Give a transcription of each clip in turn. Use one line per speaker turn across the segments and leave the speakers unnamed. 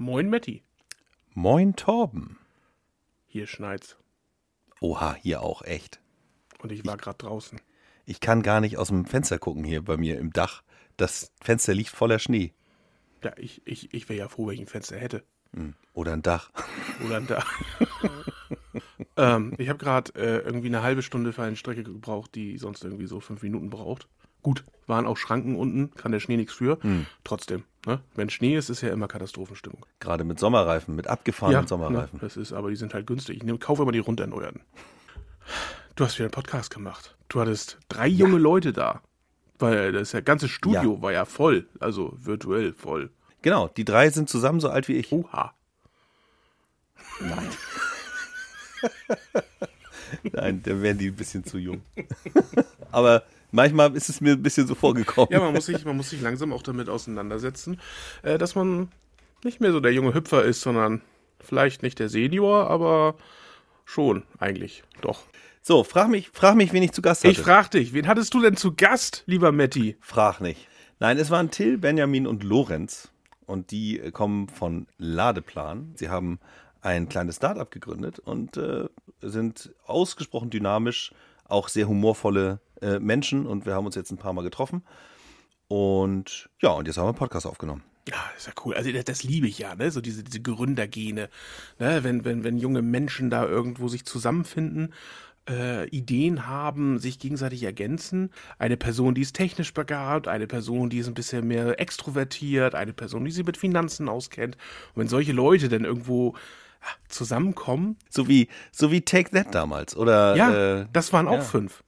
Moin Matti.
Moin Torben.
Hier schneit's.
Oha, hier auch echt.
Und ich war gerade draußen.
Ich kann gar nicht aus dem Fenster gucken hier bei mir im Dach. Das Fenster liegt voller Schnee.
Ja, ich, ich, ich wäre ja froh, wenn ich ein Fenster hätte.
Hm, Oder ein Dach.
Oder ein Dach. ähm, ich habe gerade äh, irgendwie eine halbe Stunde für eine Strecke gebraucht, die sonst irgendwie so fünf Minuten braucht. Gut, waren auch Schranken unten, kann der Schnee nichts für.
Hm.
Trotzdem, ne? wenn Schnee ist, ist ja immer Katastrophenstimmung.
Gerade mit Sommerreifen, mit abgefahrenen Sommerreifen.
Ne, das ist, aber die sind halt günstig. Ich nehm, kaufe immer die runterneuerten. Du hast wieder einen Podcast gemacht. Du hattest drei junge Leute da. Weil das ja, ganze Studio war ja voll, also virtuell voll.
Genau, die drei sind zusammen so alt wie ich.
Oha.
Nein. Nein, dann wären die ein bisschen zu jung. Aber manchmal ist es mir ein bisschen so vorgekommen.
Ja, man muss sich, man muss sich langsam auch damit auseinandersetzen, äh, dass man nicht mehr so der junge Hüpfer ist, sondern vielleicht nicht der Senior, aber schon eigentlich. Doch.
So, frag mich, frag mich, wen ich zu Gast hatte.
Ich frag dich, wen hattest du denn zu Gast, lieber Matti?
Frag nicht. Nein, es waren Till, Benjamin und Lorenz. Und die äh, kommen von Ladeplan. Sie haben ein kleines Startup gegründet und äh, sind ausgesprochen dynamisch, auch sehr humorvolle äh, Menschen. Und wir haben uns jetzt ein paar Mal getroffen. Und ja, und jetzt haben wir einen Podcast aufgenommen.
Ja, ist ja cool. Also das, das liebe ich ja, ne? So diese, diese Gründergene. Ne? Wenn, wenn, wenn junge Menschen da irgendwo sich zusammenfinden, äh, Ideen haben, sich gegenseitig ergänzen. Eine Person, die ist technisch begabt, eine Person, die ist ein bisschen mehr extrovertiert, eine Person, die sich mit Finanzen auskennt. Und wenn solche Leute dann irgendwo zusammenkommen.
So wie, so wie Take That damals, oder?
Ja,
äh,
das waren auch
ja.
fünf.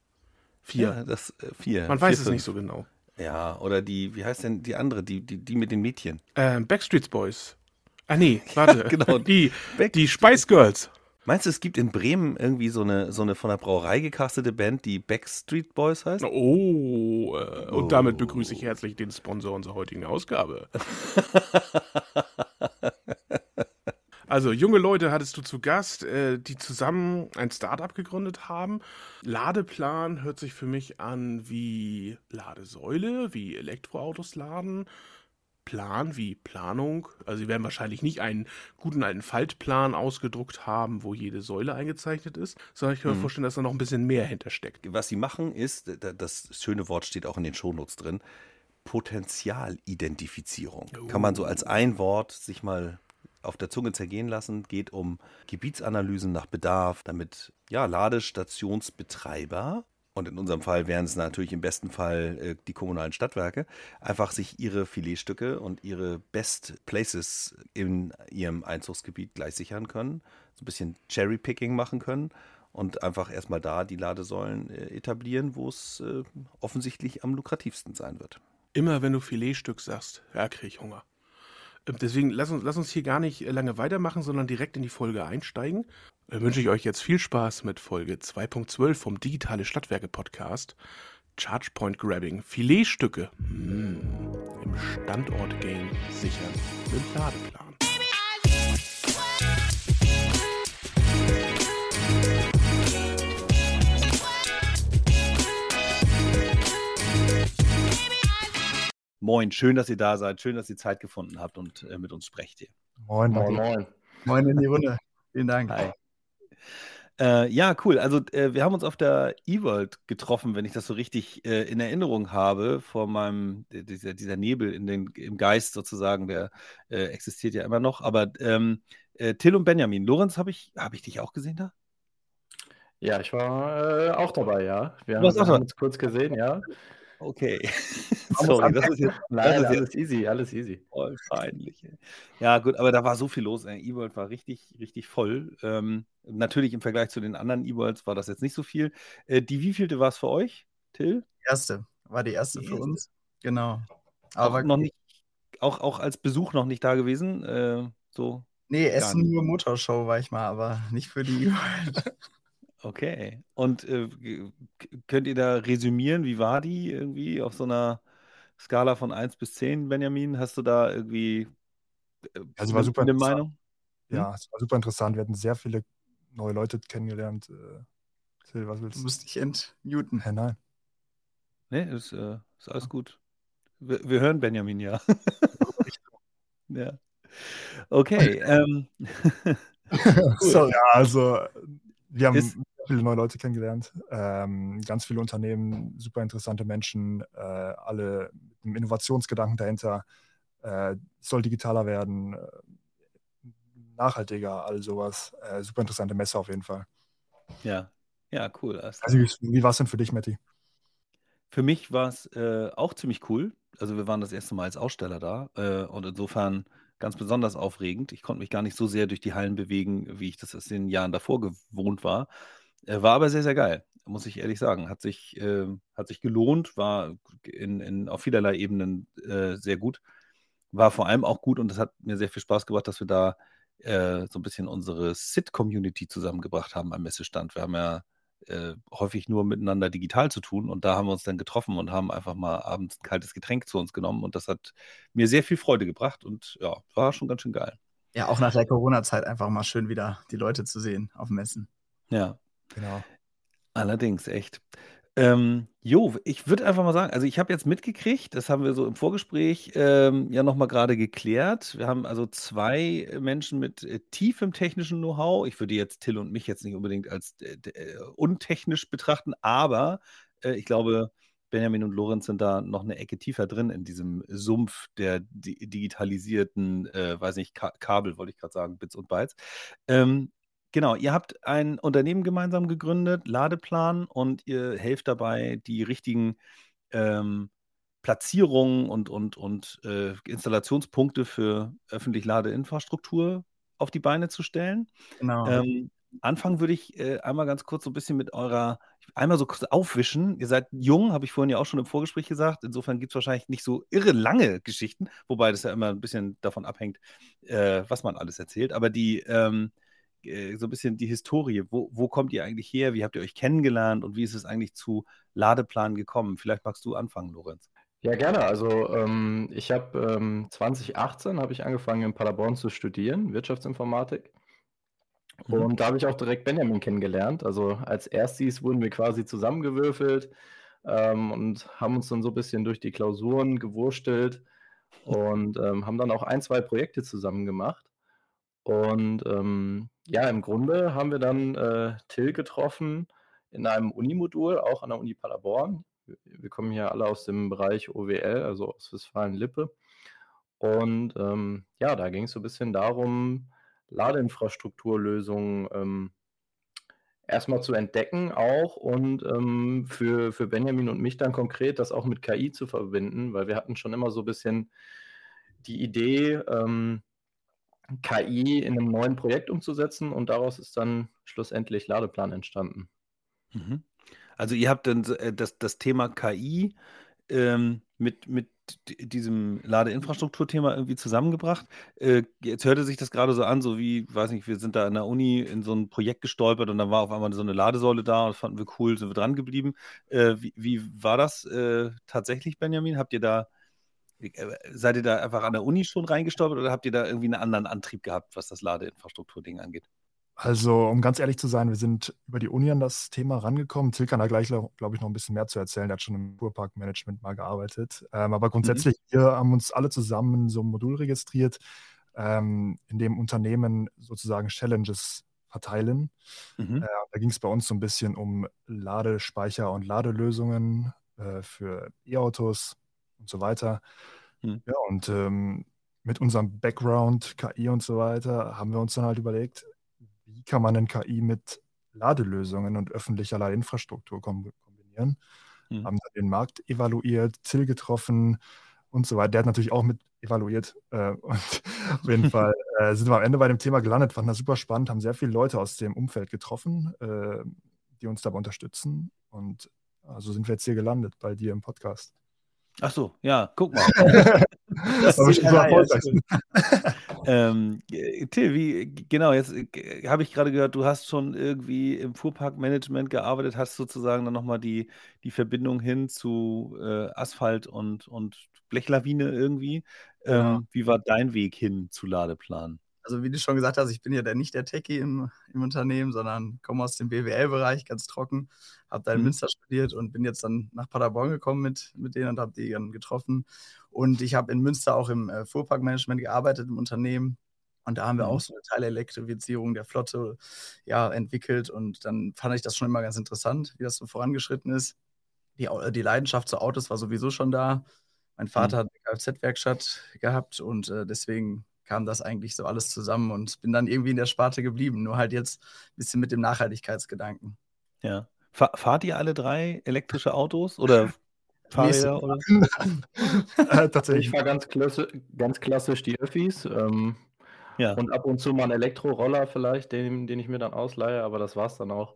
Vier.
Ja, das, äh, vier.
Man weiß
vier,
es
fünf.
nicht so genau.
Ja, oder die, wie heißt denn die andere, die, die, die mit den Mädchen?
Ähm, Backstreet Boys. Ah nee, warte.
genau.
Die,
Back-
die Spice Girls.
Meinst du, es gibt in Bremen irgendwie so eine, so eine von der Brauerei gecastete Band, die Backstreet Boys heißt?
Oh, äh, und
Oh.
damit begrüße ich herzlich den Sponsor unserer heutigen Ausgabe. Also, junge Leute hattest du zu Gast, äh, die zusammen ein Startup gegründet haben. Ladeplan hört sich für mich an wie Ladesäule, wie Elektroautos laden. Plan wie Planung. Also, sie werden wahrscheinlich nicht einen guten alten Faltplan ausgedruckt haben, wo jede Säule eingezeichnet ist, sondern ich kann mir vorstellen, dass da noch ein bisschen mehr hintersteckt.
Was sie machen ist, da- das schöne Wort steht auch in den Shownotes drin, Potenzialidentifizierung. Kann man so als ein Wort sich mal auf der Zunge zergehen lassen, geht um Gebietsanalysen nach Bedarf, damit ja, Ladestationsbetreiber, und in unserem Fall wären es natürlich im besten Fall äh, die kommunalen Stadtwerke, einfach sich ihre Filetstücke und ihre Best Places in ihrem Einzugsgebiet gleich sichern können, so ein bisschen Cherry-Picking machen können und einfach erstmal da die Ladesäulen äh, etablieren, wo es äh, offensichtlich am lukrativsten sein wird.
Immer wenn du Filetstück sagst, ja, krieg ich Hunger. Deswegen lass uns, lass uns hier gar nicht äh, lange weitermachen, sondern direkt in die Folge einsteigen. Äh, wünsche ich euch jetzt viel Spaß mit Folge 2.12 vom Digitale Stadtwerke Podcast. Chargepoint Grabbing, Filetstücke mm, im Standort-Game sichern mit Ladeplan.
Moin, schön, dass ihr da seid, schön, dass ihr Zeit gefunden habt und äh, mit uns sprecht hier.
Moin,
Moin,
moin.
moin.
In die Runde. Vielen Dank.
Hi. Äh, ja, cool. Also äh, wir haben uns auf der eWorld getroffen, wenn ich das so richtig äh, in Erinnerung habe, vor meinem, dieser, dieser Nebel in den, im Geist sozusagen, der äh, existiert ja immer noch. Aber ähm, äh, Till und Benjamin, Lorenz, habe ich, hab ich dich auch gesehen da?
Ja, ich war äh, auch dabei, ja. Wir haben, haben uns kurz gesehen, ja.
Okay. Sorry, das ist jetzt, das
Nein,
ist jetzt
alles easy, alles easy.
voll peinlich. ey. Ja, gut, aber da war so viel los. ey. eWorld war richtig, richtig voll. Ähm, natürlich im Vergleich zu den anderen eWorlds war das jetzt nicht so viel. Äh, die wievielte war es für euch, Till?
Erste. War die erste
Die
für
erste.
uns. Genau.
auch
Aber
noch nicht, auch, auch als Besuch noch nicht da gewesen. Äh, so,
nee, Essen
nicht.
nur Motorshow war ich mal, aber nicht für die
okay. Und äh, könnt ihr da resümieren, wie war die irgendwie auf so einer Skala von 1 bis 10, Benjamin? Hast du da irgendwie äh,
Also war
eine,
super
eine. Meinung?
Ja, es war super interessant. Wir hatten sehr viele neue Leute kennengelernt. Äh, Till, was willst
Du
du?
musst dich entmuten.
Hä, nein.
Nee, ist, äh, ist alles gut. Wir, wir hören Benjamin ja. ja. Okay, ähm,
So, ja, also wir haben
Ist-
sehr viele neue Leute kennengelernt, ähm, ganz viele Unternehmen, super interessante Menschen, äh, alle einem Innovationsgedanken dahinter. Äh, soll digitaler werden, äh, nachhaltiger, all sowas. Äh, super interessante Messe auf jeden Fall.
ja, ja, cool.
Also, wie, war es denn für dich, Matti?
Für mich war es äh, auch ziemlich cool. Also wir waren das erste Mal als Aussteller da äh, und insofern ganz besonders aufregend. Ich konnte mich gar nicht so sehr durch die Hallen bewegen, wie ich das aus den Jahren davor gewohnt war. Äh, war aber sehr, sehr geil, muss ich ehrlich sagen. Hat sich, äh, hat sich gelohnt, war in, in, auf vielerlei Ebenen äh, sehr gut. War vor allem auch gut und es hat mir sehr viel Spaß gemacht, dass wir da äh, so ein bisschen unsere SIT-Community zusammengebracht haben am Messestand. Wir haben ja äh, häufig nur miteinander digital zu tun. Und da haben wir uns dann getroffen und haben einfach mal abends ein kaltes Getränk zu uns genommen. Und das hat mir sehr viel Freude gebracht und ja, war schon ganz schön geil.
Ja, auch nach der Corona-Zeit einfach mal schön wieder die Leute zu sehen auf Messen.
Ja,
Genau.
allerdings, echt. Ähm, jo, ich würde einfach mal sagen, also ich habe jetzt mitgekriegt, das haben wir so im Vorgespräch ähm, ja nochmal gerade geklärt. Wir haben also zwei Menschen mit äh, tiefem technischen Know-how. Ich würde jetzt Till und mich jetzt nicht unbedingt als äh, äh, untechnisch betrachten, aber äh, ich glaube, Benjamin und Lorenz sind da noch eine Ecke tiefer drin in diesem Sumpf der di digitalisierten, äh, weiß nicht, Ka Kabel, wollte ich gerade sagen, Bits und Bytes. Ähm, Genau, ihr habt ein Unternehmen gemeinsam gegründet, Ladeplan, und ihr helft dabei, die richtigen ähm, Platzierungen und, und, und äh, Installationspunkte für öffentlich Ladeinfrastruktur auf die Beine zu stellen.
Genau.
Ähm, anfangen würde ich äh, einmal ganz kurz so ein bisschen mit eurer, einmal so kurz aufwischen. Ihr seid jung, habe ich vorhin ja auch schon im Vorgespräch gesagt. Insofern gibt es wahrscheinlich nicht so irre lange Geschichten, wobei das ja immer ein bisschen davon abhängt, äh, was man alles erzählt. Aber die, ähm, äh, so ein bisschen die Historie. Wo, wo kommt ihr eigentlich her? Wie habt ihr euch kennengelernt und wie ist es eigentlich zu Ladeplan gekommen? Vielleicht magst du anfangen, Lorenz.
Ja, gerne. Also ähm, ich habe ähm, 2018 habe ich angefangen in Paderborn zu studieren, Wirtschaftsinformatik.
Mhm.
Und da habe ich auch direkt Benjamin kennengelernt. Also als Erstis wurden wir quasi zusammengewürfelt ähm, und haben uns dann so ein bisschen durch die Klausuren gewurstelt und ähm, haben dann auch ein, zwei Projekte zusammen gemacht. Und ähm, ja, im Grunde haben wir dann äh, Till getroffen in einem Unimodul, auch an der Uni Paderborn. Wir, kommen hier alle aus dem Bereich OWL, also aus Westfalen-Lippe. Und ähm, ja, da ging es so ein bisschen darum, Ladeinfrastrukturlösungen ähm, erstmal zu entdecken auch und ähm, für, für Benjamin und mich dann konkret das auch mit KI zu verbinden, weil wir hatten schon immer so ein bisschen die Idee, ähm, KI in einem neuen Projekt umzusetzen und daraus ist dann schlussendlich Ladeplan entstanden.
Mhm. Also ihr habt dann äh, das, das Thema KI ähm, mit, mit diesem Ladeinfrastrukturthema irgendwie zusammengebracht. Äh, jetzt hörte sich das gerade so an, so wie, weiß nicht, wir sind da an der Uni in so ein Projekt gestolpert und dann war auf einmal so eine Ladesäule da und das fanden wir cool, sind wir dran geblieben. Äh, wie, wie war das äh, tatsächlich, Benjamin? Habt ihr da, seid ihr da einfach an der Uni schon reingestolpert oder habt ihr da irgendwie einen anderen Antrieb gehabt, was das Ladeinfrastrukturding angeht?
Also, um ganz ehrlich zu sein, wir sind über die Uni an das Thema rangekommen. Till kann da gleich, glaube ich, noch ein bisschen mehr zu erzählen. Der hat schon im Kurparkmanagement mal gearbeitet. Ähm, aber grundsätzlich, wir haben uns alle zusammen so einem Modul registriert, ähm, in dem Unternehmen sozusagen Challenges verteilen.
Mhm.
Äh, da ging es bei uns so ein bisschen um Ladespeicher und Ladelösungen äh, für E-Autos und so weiter.
Hm.
Ja, und ähm, mit unserem Background, KI und so weiter, haben wir uns dann halt überlegt, wie kann man denn KI mit Ladelösungen und öffentlicher Ladeinfrastruktur kom kombinieren?
Hm.
Haben dann den Markt evaluiert, Till getroffen und so weiter. Der hat natürlich auch mit evaluiert. Äh, und auf jeden Fall äh, sind wir am Ende bei dem Thema gelandet, fanden das super spannend, haben sehr viele Leute aus dem Umfeld getroffen, äh, die uns dabei unterstützen. Und also sind wir jetzt hier gelandet bei dir im Podcast.
Ach so, ja, guck mal.
Das
ist
ist so.
Ähm, äh, Till, wie, genau, jetzt äh, habe ich gerade gehört, du hast schon irgendwie im Fuhrparkmanagement gearbeitet, hast sozusagen dann nochmal die, die Verbindung hin zu äh, Asphalt und, und Blechlawine irgendwie. Ähm,
Genau.
Wie war dein Weg hin zu Ladeplan?
Also wie du schon gesagt hast, ich bin ja der, nicht der Techie im, im Unternehmen, sondern komme aus dem BWL-Bereich, ganz trocken, habe da in
Mhm.
Münster studiert und bin jetzt dann nach Paderborn gekommen mit, mit denen und habe die dann getroffen. Und ich habe in Münster auch im äh, Fuhrparkmanagement gearbeitet im Unternehmen. Und da haben wir
Mhm.
auch so eine Teilelektrifizierung der Flotte ja, entwickelt. Und dann fand ich das schon immer ganz interessant, wie das so vorangeschritten ist. Die, die Leidenschaft zu Autos war sowieso schon da. Mein Vater hat eine Kfz-Werkstatt gehabt und äh, deswegen kam das eigentlich so alles zusammen und bin dann irgendwie in der Sparte geblieben. Nur halt jetzt ein bisschen mit dem Nachhaltigkeitsgedanken.
Ja. Fa fahrt ihr alle drei elektrische Autos oder Fahrräder? Oder?
Äh,
Ich
tatsächlich.
fahre ganz, klassi ganz klassisch die Öffis ähm,
Ja.
und ab und zu mal einen Elektroroller vielleicht, den, den ich mir dann ausleihe, aber das war's dann auch.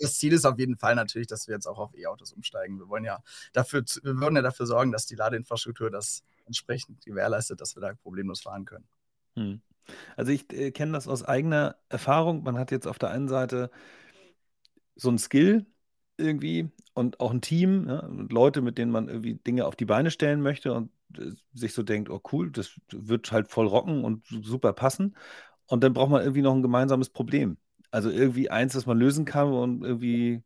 Das Ziel ist auf jeden Fall natürlich, dass wir jetzt auch auf E-Autos umsteigen. Wir wollen ja dafür, wir wollen ja dafür sorgen, dass die Ladeinfrastruktur das entsprechend gewährleistet, dass wir da problemlos fahren können.
Hm. Also ich äh, kenne das aus eigener Erfahrung. Man hat jetzt auf der einen Seite so ein Skill irgendwie und auch ein Team, ja, und Leute, mit denen man irgendwie Dinge auf die Beine stellen möchte und äh, sich so denkt, oh cool, das wird halt voll rocken und super passen. Und dann braucht man irgendwie noch ein gemeinsames Problem. Also irgendwie eins, das man lösen kann und irgendwie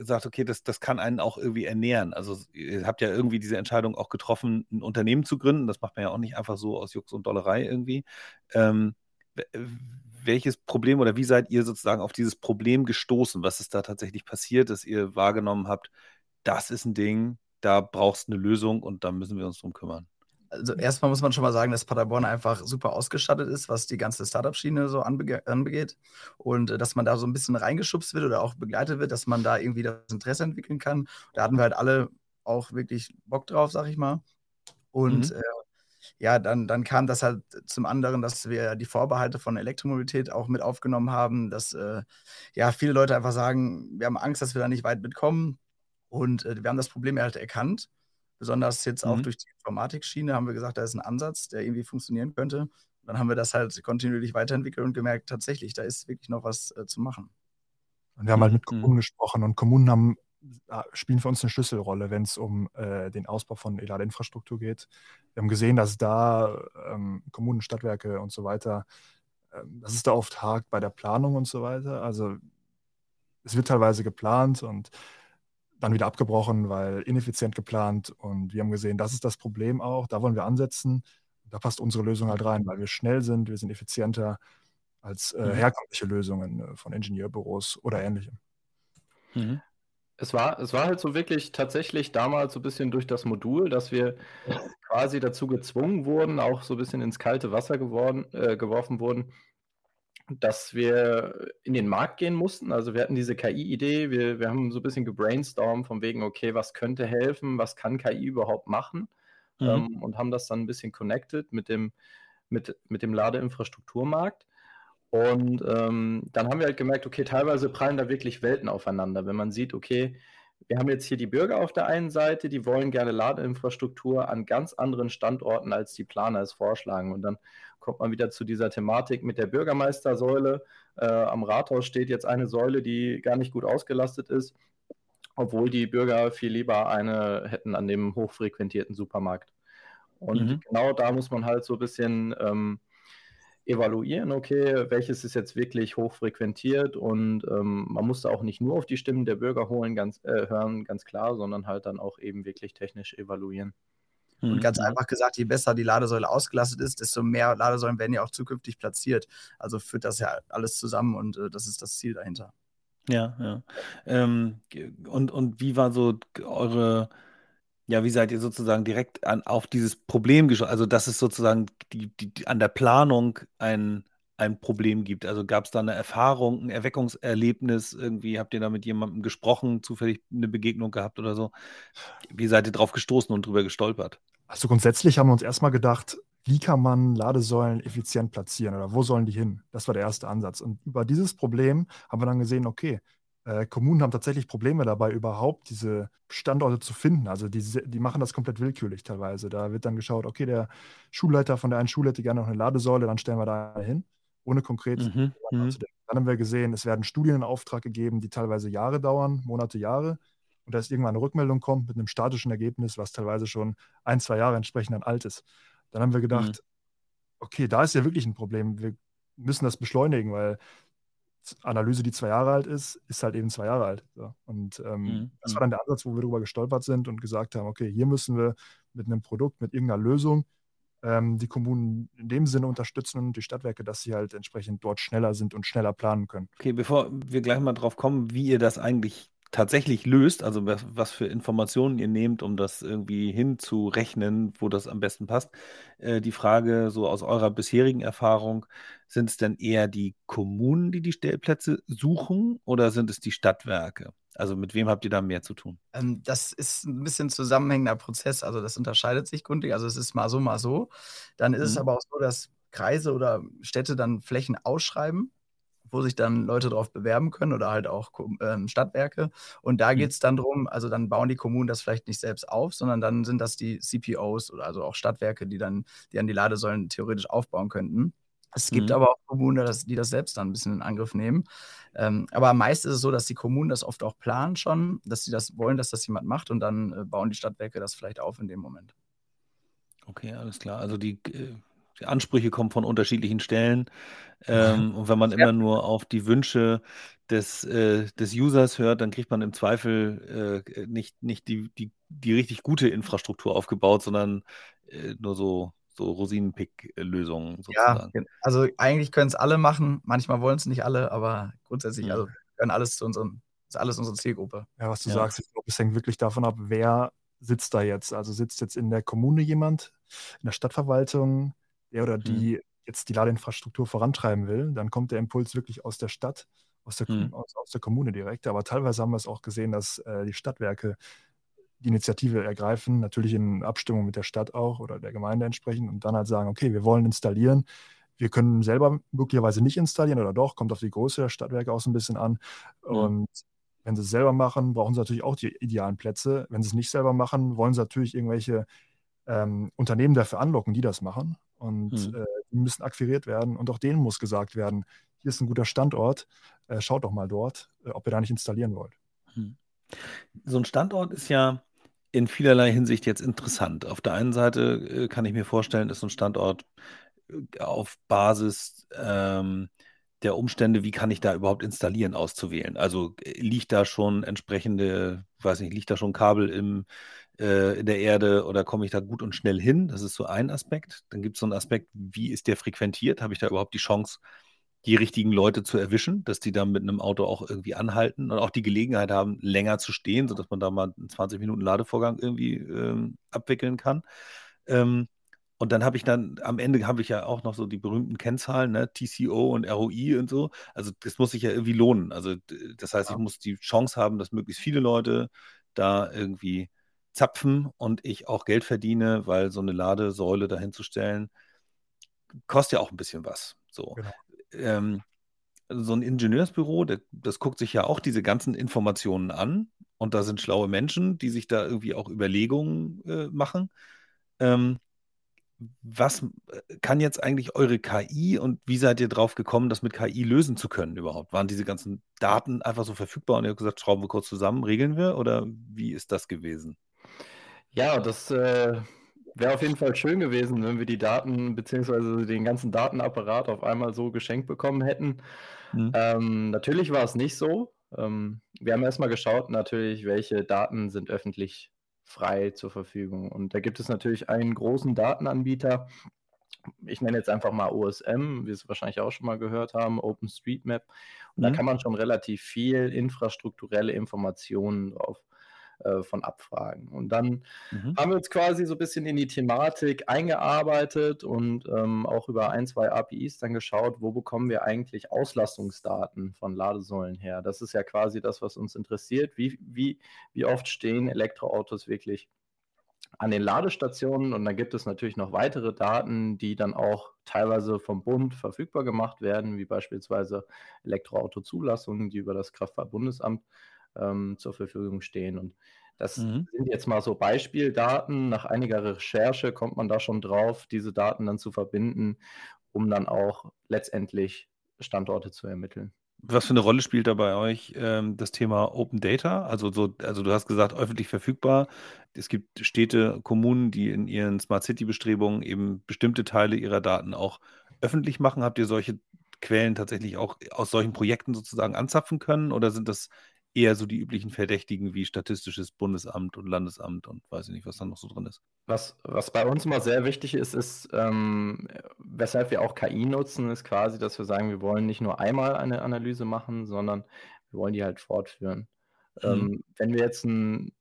sagt, okay, das, das kann einen auch irgendwie ernähren. Also ihr habt ja irgendwie diese Entscheidung auch getroffen, ein Unternehmen zu gründen. Das macht man ja auch nicht einfach so aus Jux und Dollerei irgendwie. Ähm, w- welches Problem oder wie seid ihr sozusagen auf dieses Problem gestoßen? Was ist da tatsächlich passiert, dass ihr wahrgenommen habt, das ist ein Ding, da brauchst du eine Lösung und da müssen wir uns drum kümmern?
Also erstmal muss man schon mal sagen, dass Paderborn einfach super ausgestattet ist, was die ganze Startup-Schiene so anbege anbegeht. Und äh, dass man da so ein bisschen reingeschubst wird oder auch begleitet wird, dass man da irgendwie das Interesse entwickeln kann. Da hatten wir halt alle auch wirklich Bock drauf, sag ich mal. Und
Mhm.
äh, ja, dann, dann kam das halt zum anderen, dass wir die Vorbehalte von Elektromobilität auch mit aufgenommen haben, dass äh, ja viele Leute einfach sagen, wir haben Angst, dass wir da nicht weit mitkommen. Und äh, wir haben das Problem halt erkannt. Besonders jetzt auch
Mhm.
durch die Informatikschiene haben wir gesagt, da ist ein Ansatz, der irgendwie funktionieren könnte. Und dann haben wir das halt kontinuierlich weiterentwickelt und gemerkt, tatsächlich, da ist wirklich noch was äh, zu machen.
Und wir haben halt mit
Mhm.
Kommunen gesprochen und Kommunen haben, äh, spielen für uns eine Schlüsselrolle, wenn es um äh, den Ausbau von E-Ladeinfrastruktur geht. Wir haben gesehen, dass da ähm, Kommunen, Stadtwerke und so weiter, ähm, dass es da oft hakt bei der Planung und so weiter. Also es wird teilweise geplant und dann wieder abgebrochen, weil ineffizient geplant. Und wir haben gesehen, das ist das Problem auch. Da wollen wir ansetzen. Da passt unsere Lösung halt rein, weil wir schnell sind, wir sind effizienter als äh,
Mhm.
herkömmliche Lösungen äh, von Ingenieurbüros oder ähnlichem.
Mhm.
Es war, es war halt so wirklich tatsächlich damals so ein bisschen durch das Modul, dass wir quasi dazu gezwungen wurden, auch so ein bisschen ins kalte Wasser geworden, äh, geworfen wurden, dass wir in den Markt gehen mussten. Also wir hatten diese KI-Idee, wir, wir haben so ein bisschen gebrainstormt von wegen, okay, was könnte helfen, was kann KI überhaupt machen?
Mhm.
Ähm, und haben das dann ein bisschen connected mit dem, mit, mit dem Ladeinfrastrukturmarkt. Und ähm, dann haben wir halt gemerkt, okay, teilweise prallen da wirklich Welten aufeinander. Wenn man sieht, okay, wir haben jetzt hier die Bürger auf der einen Seite, die wollen gerne Ladeinfrastruktur an ganz anderen Standorten, als die Planer es vorschlagen. Und dann kommt man wieder zu dieser Thematik mit der Bürgermeistersäule. Äh, am Rathaus steht jetzt eine Säule, die gar nicht gut ausgelastet ist, obwohl die Bürger viel lieber eine hätten an dem hochfrequentierten Supermarkt. Und
Mhm.
genau da muss man halt so ein bisschen ähm, evaluieren, okay, welches ist jetzt wirklich hochfrequentiert und ähm, man muss da auch nicht nur auf die Stimmen der Bürger holen, ganz, äh, hören, ganz klar, sondern halt dann auch eben wirklich technisch evaluieren.
Und ganz
Mhm.
einfach gesagt, je besser die Ladesäule ausgelastet ist, desto mehr Ladesäulen werden ja auch zukünftig platziert. Also führt das ja alles zusammen und äh, das ist das Ziel dahinter.
Ja, ja. Ähm, und, und wie war so eure, ja, wie seid ihr sozusagen direkt an, auf dieses Problem geschaut? Also, dass es sozusagen die, die, die, an der Planung ein, ein Problem gibt. Also gab es da eine Erfahrung, ein Erweckungserlebnis irgendwie? Habt ihr da mit jemandem gesprochen, zufällig eine Begegnung gehabt oder so? Wie seid ihr drauf gestoßen und drüber gestolpert?
Also grundsätzlich haben wir uns erstmal gedacht, wie kann man Ladesäulen effizient platzieren oder wo sollen die hin? Das war der erste Ansatz. Und über dieses Problem haben wir dann gesehen, okay, äh, Kommunen haben tatsächlich Probleme dabei, überhaupt diese Standorte zu finden. Also die, die machen das komplett willkürlich teilweise. Da wird dann geschaut, okay, der Schulleiter von der einen Schule hätte gerne noch eine Ladesäule, dann stellen wir da eine hin, ohne konkret
Mhm, mhm.
Dann haben wir gesehen, es werden Studien in Auftrag gegeben, die teilweise Jahre dauern, Monate, Jahre. Und dass irgendwann eine Rückmeldung kommt mit einem statischen Ergebnis, was teilweise schon ein, zwei Jahre entsprechend dann alt ist. Dann haben wir gedacht, okay, da ist ja wirklich ein Problem. Wir müssen das beschleunigen, weil Analyse, die zwei Jahre alt ist, ist halt eben zwei Jahre alt. So. Und ähm, mhm. das war dann der Ansatz, wo wir darüber gestolpert sind und gesagt haben, okay, hier müssen wir mit einem Produkt, mit irgendeiner Lösung ähm, die Kommunen in dem Sinne unterstützen und die Stadtwerke, dass sie halt entsprechend dort schneller sind und schneller planen können.
Okay, bevor wir gleich mal drauf kommen, wie ihr das eigentlich tatsächlich löst, also was, was, für Informationen ihr nehmt, um das irgendwie hinzurechnen, wo das am besten passt. Äh, die Frage so aus eurer bisherigen Erfahrung, sind es denn eher die Kommunen, die die Stellplätze suchen oder sind es die Stadtwerke? Also mit wem habt ihr da mehr zu tun?
Ähm, das ist ein bisschen zusammenhängender Prozess. Also das unterscheidet sich grundlegend. Also es ist mal so, mal so. Dann ist mhm. es aber auch so, dass Kreise oder Städte dann Flächen ausschreiben wo sich dann Leute darauf bewerben können oder halt auch ähm, Stadtwerke. Und da mhm. geht es dann darum, also dann bauen die Kommunen das vielleicht nicht selbst auf, sondern dann sind das die CPOs oder also auch Stadtwerke, die dann, die an die Ladesäulen theoretisch aufbauen könnten. Es gibt mhm. aber auch Kommunen, die das selbst dann ein bisschen in Angriff nehmen. Ähm, aber meist ist es so, dass die Kommunen das oft auch planen schon, dass sie das wollen, dass das jemand macht und dann äh, bauen die Stadtwerke das vielleicht auf in dem Moment.
Okay, alles klar. Also die äh, die Ansprüche kommen von unterschiedlichen Stellen. Ähm, und wenn man immer nur auf die Wünsche des, äh, des Users hört, dann kriegt man im Zweifel äh, nicht, nicht die, die, die richtig gute Infrastruktur aufgebaut, sondern äh, nur so, so Rosinenpick-Lösungen sozusagen.
Ja, also eigentlich können es alle machen. Manchmal wollen es nicht alle, aber grundsätzlich, also können alles zu unserem, ist alles unsere Zielgruppe.
Ja, was du ja. sagst, ich glaube, es hängt wirklich davon ab, wer sitzt da jetzt. Also sitzt jetzt in der Kommune jemand, in der Stadtverwaltung, der oder mhm. die mhm. jetzt die Ladeinfrastruktur vorantreiben will, dann kommt der Impuls wirklich aus der Stadt, aus der, mhm. aus, aus, der Kommune direkt. Aber teilweise haben wir es auch gesehen, dass äh, die Stadtwerke die Initiative ergreifen, natürlich in Abstimmung mit der Stadt auch oder der Gemeinde entsprechend und dann halt sagen, okay, wir wollen installieren. Wir können selber möglicherweise nicht installieren oder doch, kommt auf die Größe der Stadtwerke auch so ein bisschen an. Mhm. Und wenn sie es selber machen, brauchen sie natürlich auch die idealen Plätze. Wenn sie es nicht selber machen, wollen sie natürlich irgendwelche ähm, Unternehmen dafür anlocken, die das machen. Und mhm. äh, die müssen akquiriert werden. Und auch denen muss gesagt werden, hier ist ein guter Standort, äh, schaut doch mal dort, äh, ob ihr da nicht installieren wollt. Mhm.
So ein Standort ist ja in vielerlei Hinsicht jetzt interessant. Auf der einen Seite äh, kann ich mir vorstellen, ist so ein Standort äh, auf Basis ähm, der Umstände, wie kann ich da überhaupt installieren, auszuwählen. Also äh, liegt da schon entsprechende, weiß nicht, liegt da schon Kabel im, äh, in der Erde oder komme ich da gut und schnell hin? Das ist so ein Aspekt. Dann gibt es so einen Aspekt, wie ist der frequentiert? Habe ich da überhaupt die Chance, die richtigen Leute zu erwischen, dass die dann mit einem Auto auch irgendwie anhalten und auch die Gelegenheit haben, länger zu stehen, sodass man da mal einen 20 Minuten Ladevorgang irgendwie ähm, abwickeln kann. Ähm, und dann habe ich dann, am Ende habe ich ja auch noch so die berühmten Kennzahlen, ne? TCO und ROI und so. Also das muss sich ja irgendwie lohnen. Also das heißt, ich muss die Chance haben, dass möglichst viele Leute da irgendwie zapfen und ich auch Geld verdiene, weil so eine Ladesäule dahinzustellen, kostet ja auch ein bisschen was. So. Genau. Ähm, so ein Ingenieursbüro, der, das guckt sich ja auch diese ganzen Informationen an und da sind schlaue Menschen, die sich da irgendwie auch Überlegungen äh, machen. Ähm, was äh, kann jetzt eigentlich eure KI und wie seid ihr drauf gekommen, das mit KI lösen zu können überhaupt? Waren diese ganzen Daten einfach so verfügbar und ihr habt gesagt, schrauben wir kurz zusammen, regeln wir oder wie ist das gewesen?
Ja, das äh, wäre auf jeden Fall schön gewesen, wenn wir die Daten beziehungsweise den ganzen Datenapparat auf einmal so geschenkt bekommen hätten. Mhm. Ähm, natürlich war es nicht so. Ähm, wir haben erstmal geschaut, natürlich, welche Daten sind öffentlich frei zur Verfügung. Und da gibt es natürlich einen großen Datenanbieter. Ich nenne jetzt einfach mal OSM, wie Sie es wahrscheinlich auch schon mal gehört haben, OpenStreetMap. Und mhm. da kann man schon relativ viel infrastrukturelle Informationen drauf äh, von Abfragen. Und dann mhm. haben wir uns quasi so ein bisschen in die Thematik eingearbeitet und ähm, auch über ein, zwei APIs dann geschaut, wo bekommen wir eigentlich Auslastungsdaten von Ladesäulen her. Das ist ja quasi das, was uns interessiert. Wie, wie, wie oft stehen Elektroautos wirklich an den Ladestationen und dann gibt es natürlich noch weitere Daten, die dann auch teilweise vom Bund verfügbar gemacht werden, wie beispielsweise Elektroautozulassungen, die über das Kraftfahrtbundesamt ähm, zur Verfügung stehen. Und das mhm. sind jetzt mal so Beispieldaten. Nach einiger Recherche kommt man da schon drauf, diese Daten dann zu verbinden, um dann auch letztendlich Standorte zu ermitteln.
was für eine Rolle spielt da bei euch ähm, das Thema Open Data? Also, so, also du hast gesagt, öffentlich verfügbar. Es gibt Städte, Kommunen, die in ihren Smart City-Bestrebungen eben bestimmte Teile ihrer Daten auch öffentlich machen. Habt ihr solche Quellen tatsächlich auch aus solchen Projekten sozusagen anzapfen können? Oder sind das eher so die üblichen Verdächtigen wie Statistisches Bundesamt und Landesamt und weiß ich nicht, was da noch so drin ist.
Was, was bei uns immer sehr wichtig ist, ist, ähm, weshalb wir auch KI nutzen, ist quasi, dass wir sagen, wir wollen nicht nur einmal eine Analyse machen, sondern wir wollen die halt fortführen. Mhm. Ähm, wenn wir jetzt ein,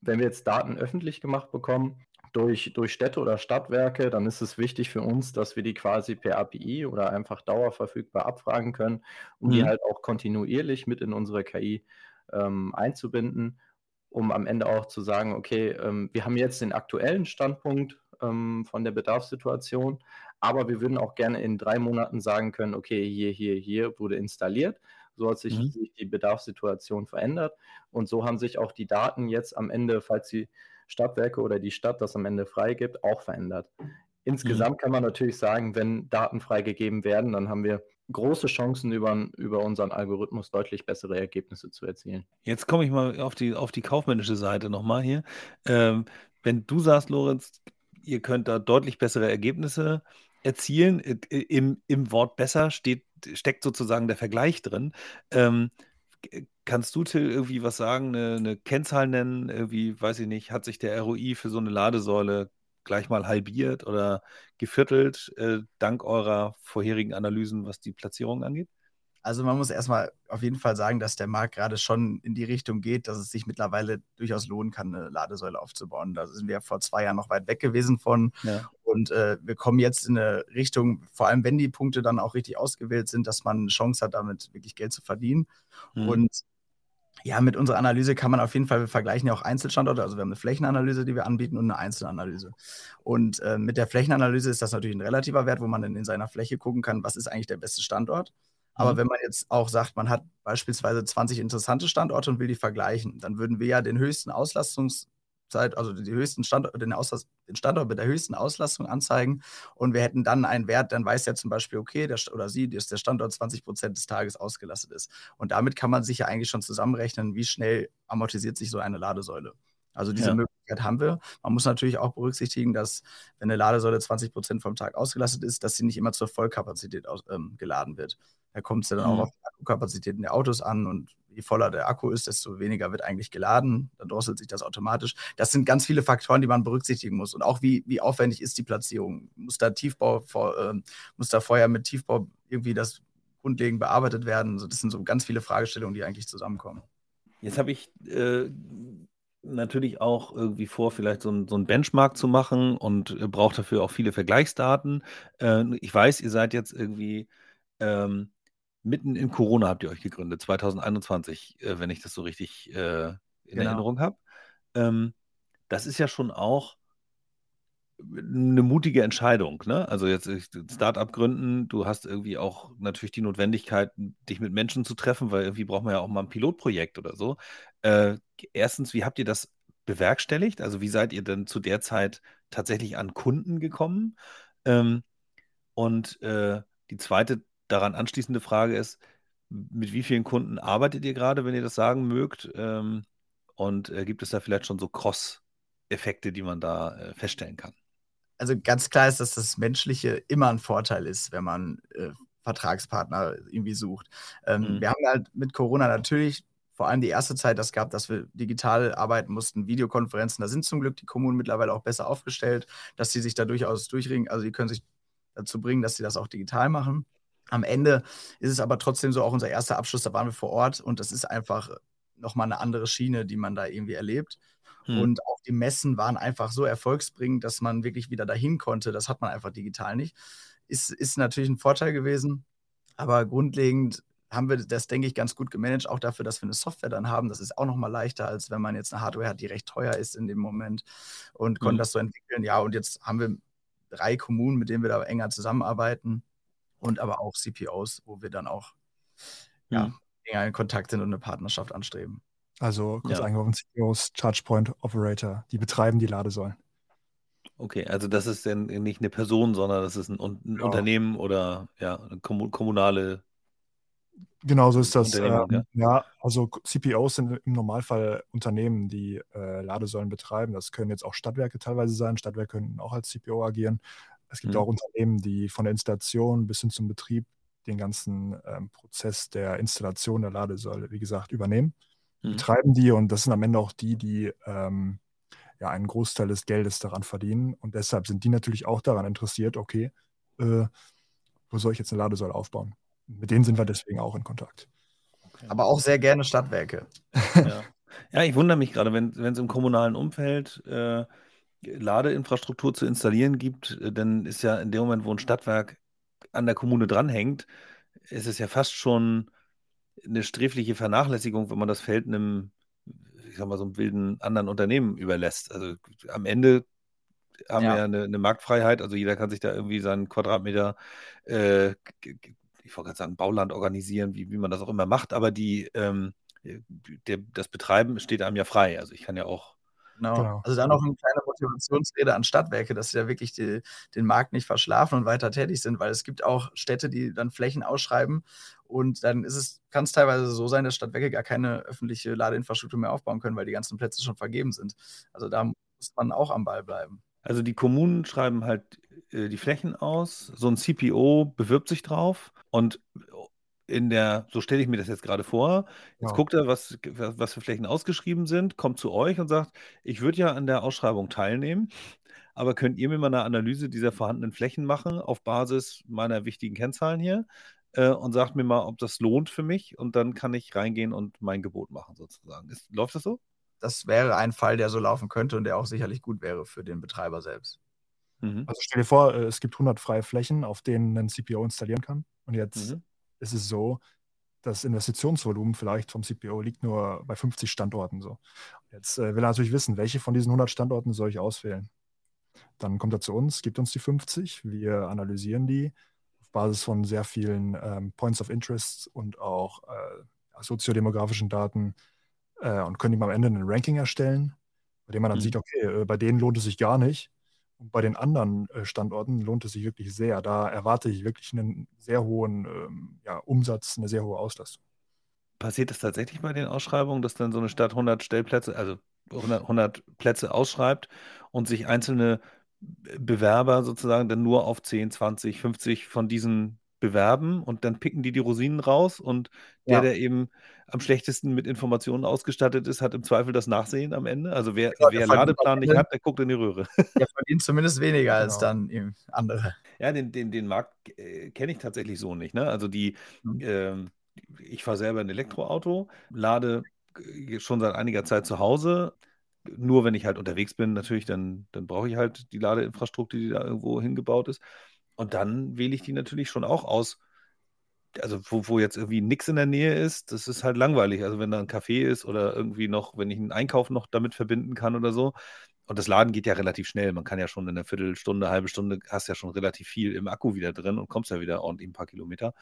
wenn wir jetzt Daten öffentlich gemacht bekommen, durch, durch Städte oder Stadtwerke, dann ist es wichtig für uns, dass wir die quasi per API oder einfach dauerverfügbar abfragen können, um mhm. die halt auch kontinuierlich mit in unsere KI ähm, einzubinden, um am Ende auch zu sagen, okay, ähm, wir haben jetzt den aktuellen Standpunkt ähm, von der Bedarfssituation, aber wir würden auch gerne in drei Monaten sagen können, okay, hier, hier, hier wurde installiert. So hat sich, mhm. die Bedarfssituation verändert. Und so haben sich auch die Daten jetzt am Ende, falls die Stadtwerke oder die Stadt das am Ende freigibt, auch verändert. Insgesamt mhm. kann man natürlich sagen, wenn Daten freigegeben werden, dann haben wir große Chancen, über, über unseren Algorithmus deutlich bessere Ergebnisse zu erzielen.
Jetzt komme ich mal auf die, auf die kaufmännische Seite nochmal hier. Ähm, wenn du sagst, Lorenz, ihr könnt da deutlich bessere Ergebnisse erzielen, äh, im, im Wort besser steht, steckt sozusagen der Vergleich drin. Ähm, kannst du, Till, irgendwie was sagen, eine, eine Kennzahl nennen? Irgendwie, weiß ich nicht, hat sich der ROI für so eine Ladesäule gleich mal halbiert oder geviertelt, äh, dank eurer vorherigen Analysen, was die Platzierung angeht?
Also man muss erstmal auf jeden Fall sagen, dass der Markt gerade schon in die Richtung geht, dass es sich mittlerweile durchaus lohnen kann, eine Ladesäule aufzubauen. Da sind wir vor zwei Jahren noch weit weg gewesen von. Ja. Und äh, wir kommen jetzt in eine Richtung, vor allem wenn die Punkte dann auch richtig ausgewählt sind, dass man eine Chance hat, damit wirklich Geld zu verdienen. Mhm. Und ja, mit unserer Analyse kann man auf jeden Fall, wir vergleichen ja auch Einzelstandorte, also wir haben eine Flächenanalyse, die wir anbieten und eine Einzelanalyse. Und äh, mit der Flächenanalyse ist das natürlich ein relativer Wert, wo man dann in seiner Fläche gucken kann, was ist eigentlich der beste Standort. Aber mhm. wenn man jetzt auch sagt, man hat beispielsweise 20 interessante Standorte und will die vergleichen, dann würden wir ja den höchsten Auslastungs- Zeit, also die höchsten Standort, den, Auslass, den Standort mit der höchsten Auslastung anzeigen und wir hätten dann einen Wert, dann weiß er zum Beispiel, okay, der, oder sie, dass der Standort 20 Prozent des Tages ausgelastet ist. Und damit kann man sich ja eigentlich schon zusammenrechnen, wie schnell amortisiert sich so eine Ladesäule. Also diese ja. Möglichkeit haben wir. Man muss natürlich auch berücksichtigen, dass wenn eine Ladesäule 20 Prozent vom Tag ausgelastet ist, dass sie nicht immer zur Vollkapazität aus, ähm, geladen wird. Da kommt es ja dann mhm. auch auf die Akkukapazitäten der Autos an und je voller der Akku ist, desto weniger wird eigentlich geladen. Dann drosselt sich das automatisch. Das sind ganz viele Faktoren, die man berücksichtigen muss. Und auch wie, wie aufwendig ist die Platzierung? Muss da Tiefbau äh, muss da vorher mit Tiefbau irgendwie das grundlegend bearbeitet werden? Also das sind so ganz viele Fragestellungen, die eigentlich zusammenkommen.
Jetzt habe ich äh, natürlich auch irgendwie vor, vielleicht so ein, so ein Benchmark zu machen und äh, braucht dafür auch viele Vergleichsdaten. Äh, ich weiß, ihr seid jetzt irgendwie ähm, mitten in Corona habt ihr euch gegründet, 2021, äh, wenn ich das so richtig äh, in genau. Erinnerung habe. Ähm, das ist ja schon auch eine mutige Entscheidung. Ne? Also jetzt Startup gründen, du hast irgendwie auch natürlich die Notwendigkeit, dich mit Menschen zu treffen, weil irgendwie braucht man ja auch mal ein Pilotprojekt oder so. Äh, erstens, wie habt ihr das bewerkstelligt? Also wie seid ihr denn zu der Zeit tatsächlich an Kunden gekommen? Ähm, und äh, die zweite daran anschließende Frage ist, mit wie vielen Kunden arbeitet ihr gerade, wenn ihr das sagen mögt? Ähm, und äh, gibt es da vielleicht schon so Cross-Effekte, die man da äh, feststellen kann?
Also ganz klar ist, dass das Menschliche immer ein Vorteil ist, wenn man äh, Vertragspartner irgendwie sucht. Ähm, mhm. Wir haben halt mit Corona natürlich vor allem die erste Zeit das gehabt, dass wir digital arbeiten mussten, Videokonferenzen. Da sind zum Glück die Kommunen mittlerweile auch besser aufgestellt, dass sie sich da durchaus durchringen. Also die können sich dazu bringen, dass sie das auch digital machen. Am Ende ist es aber trotzdem so auch unser erster Abschluss, da waren wir vor Ort und das ist einfach nochmal eine andere Schiene, die man da irgendwie erlebt. Hm. Und auch die Messen waren einfach so erfolgsbringend, dass man wirklich wieder dahin konnte. Das hat man einfach digital nicht. Ist, ist natürlich ein Vorteil gewesen, aber grundlegend haben wir das, denke ich, ganz gut gemanagt, auch dafür, dass wir eine Software dann haben. Das ist auch nochmal leichter, als wenn man jetzt eine Hardware hat, die recht teuer ist in dem Moment und konnten hm. das so entwickeln. Ja, und jetzt haben wir drei Kommunen, mit denen wir da enger zusammenarbeiten und aber auch CPOs, wo wir dann auch ja, enger in Kontakt sind und eine Partnerschaft anstreben.
Also kurz ja. eingeworfen, CPOs, ChargePoint Operator, die betreiben die Ladesäulen.
Okay, also das ist dann nicht eine Person, sondern das ist ein, ein ja. Unternehmen oder ja, eine kommunale
Genau, so ist das. Ähm, ja, also CPOs sind im Normalfall Unternehmen, die äh, Ladesäulen betreiben. Das können jetzt auch Stadtwerke teilweise sein. Stadtwerke können auch als CPO agieren. Es gibt
Mhm.
auch Unternehmen, die von der Installation bis hin zum Betrieb den ganzen ähm, Prozess der Installation der Ladesäule, wie gesagt, übernehmen,
Mhm.
betreiben die und das sind am Ende auch die, die ähm, ja einen Großteil des Geldes daran verdienen und deshalb sind die natürlich auch daran interessiert, okay, äh, wo soll ich jetzt eine Ladesäule aufbauen? Mit denen sind wir deswegen auch in Kontakt.
Aber auch sehr gerne Stadtwerke.
Ja. ja, ich wundere mich gerade, wenn es im kommunalen Umfeld äh, Ladeinfrastruktur zu installieren gibt, äh, dann ist ja in dem Moment, wo ein Stadtwerk an der Kommune dranhängt, ist es ja fast schon eine sträfliche Vernachlässigung, wenn man das Feld einem, ich sag mal, so einem wilden anderen Unternehmen überlässt. Also am Ende haben
Ja.
wir ja eine, eine Marktfreiheit, also jeder kann sich da irgendwie seinen Quadratmeter, äh, ich wollte gerade sagen, Bauland organisieren, wie, wie man das auch immer macht, aber die, ähm, der, das Betreiben steht einem ja frei. Also ich kann ja auch
Genau.
Genau.
Also da noch eine kleine Motivationsrede an Stadtwerke, dass sie da wirklich die, den Markt nicht verschlafen und weiter tätig sind, weil es gibt auch Städte, die dann Flächen ausschreiben und dann ist es, kann es teilweise so sein, dass Stadtwerke gar keine öffentliche Ladeinfrastruktur mehr aufbauen können, weil die ganzen Plätze schon vergeben sind. Also da muss man auch am Ball bleiben.
Also die Kommunen schreiben halt äh, die Flächen aus, so ein CPO bewirbt sich drauf und in der, so stelle ich mir das jetzt gerade vor, jetzt
Ja.
guckt er, was, was für Flächen ausgeschrieben sind, kommt zu euch und sagt, ich würde ja an der Ausschreibung teilnehmen, aber könnt ihr mir mal eine Analyse dieser vorhandenen Flächen machen auf Basis meiner wichtigen Kennzahlen hier äh, und sagt mir mal, ob das lohnt für mich und dann kann ich reingehen und mein Gebot machen sozusagen. Ist, läuft das so?
Das wäre ein Fall, der so laufen könnte und der auch sicherlich gut wäre für den Betreiber selbst.
Mhm.
Also stell dir vor, äh, es gibt 100 freie Flächen, auf denen ein CPO installieren kann. Und jetzt
Mhm.
Ist es so, das Investitionsvolumen vielleicht vom CPO liegt nur bei 50 Standorten so. Jetzt äh, will er natürlich wissen, welche von diesen 100 Standorten soll ich auswählen. Dann kommt er zu uns, gibt uns die 50, wir analysieren die auf Basis von sehr vielen ähm, Points of Interest und auch äh, soziodemografischen Daten äh, und können ihm am Ende ein Ranking erstellen, bei dem man dann
Mhm.
sieht, okay, äh, bei denen lohnt es sich gar nicht. Und bei den anderen äh, Standorten lohnt es sich wirklich sehr. Da erwarte ich wirklich einen sehr hohen ähm, ja, Umsatz, eine sehr hohe Auslastung.
Passiert das tatsächlich bei den Ausschreibungen, dass dann so eine Stadt 100 Stellplätze, also 100, 100 Plätze ausschreibt und sich einzelne Bewerber sozusagen dann nur auf 10, 20, 50 von diesen bewerben und dann picken die die Rosinen raus und der,
Ja.
der eben am schlechtesten mit Informationen ausgestattet ist, hat im Zweifel das Nachsehen am Ende. Also wer,
der
wer Ladeplan nicht hat, der guckt in die Röhre.
Der verdient zumindest weniger als
Genau.
dann eben andere.
Ja, den, den, den Markt äh, kenne ich tatsächlich so nicht. Ne? Also die,
Mhm.
ähm, ich fahre selber ein Elektroauto, lade äh, schon seit einiger Zeit zu Hause. Nur wenn ich halt unterwegs bin, natürlich, dann, dann brauche ich halt die Ladeinfrastruktur, die da irgendwo hingebaut ist. Und dann wähle ich die natürlich schon auch aus. Also, wo, wo jetzt irgendwie nichts in der Nähe ist, das ist halt langweilig. Also, wenn da ein Café ist oder irgendwie noch, wenn ich einen Einkauf noch damit verbinden kann oder so. Und das Laden geht ja relativ schnell. Man kann ja schon in einer Viertelstunde, halbe Stunde, hast ja schon relativ viel im Akku wieder drin und kommst ja wieder ordentlich ein paar Kilometer.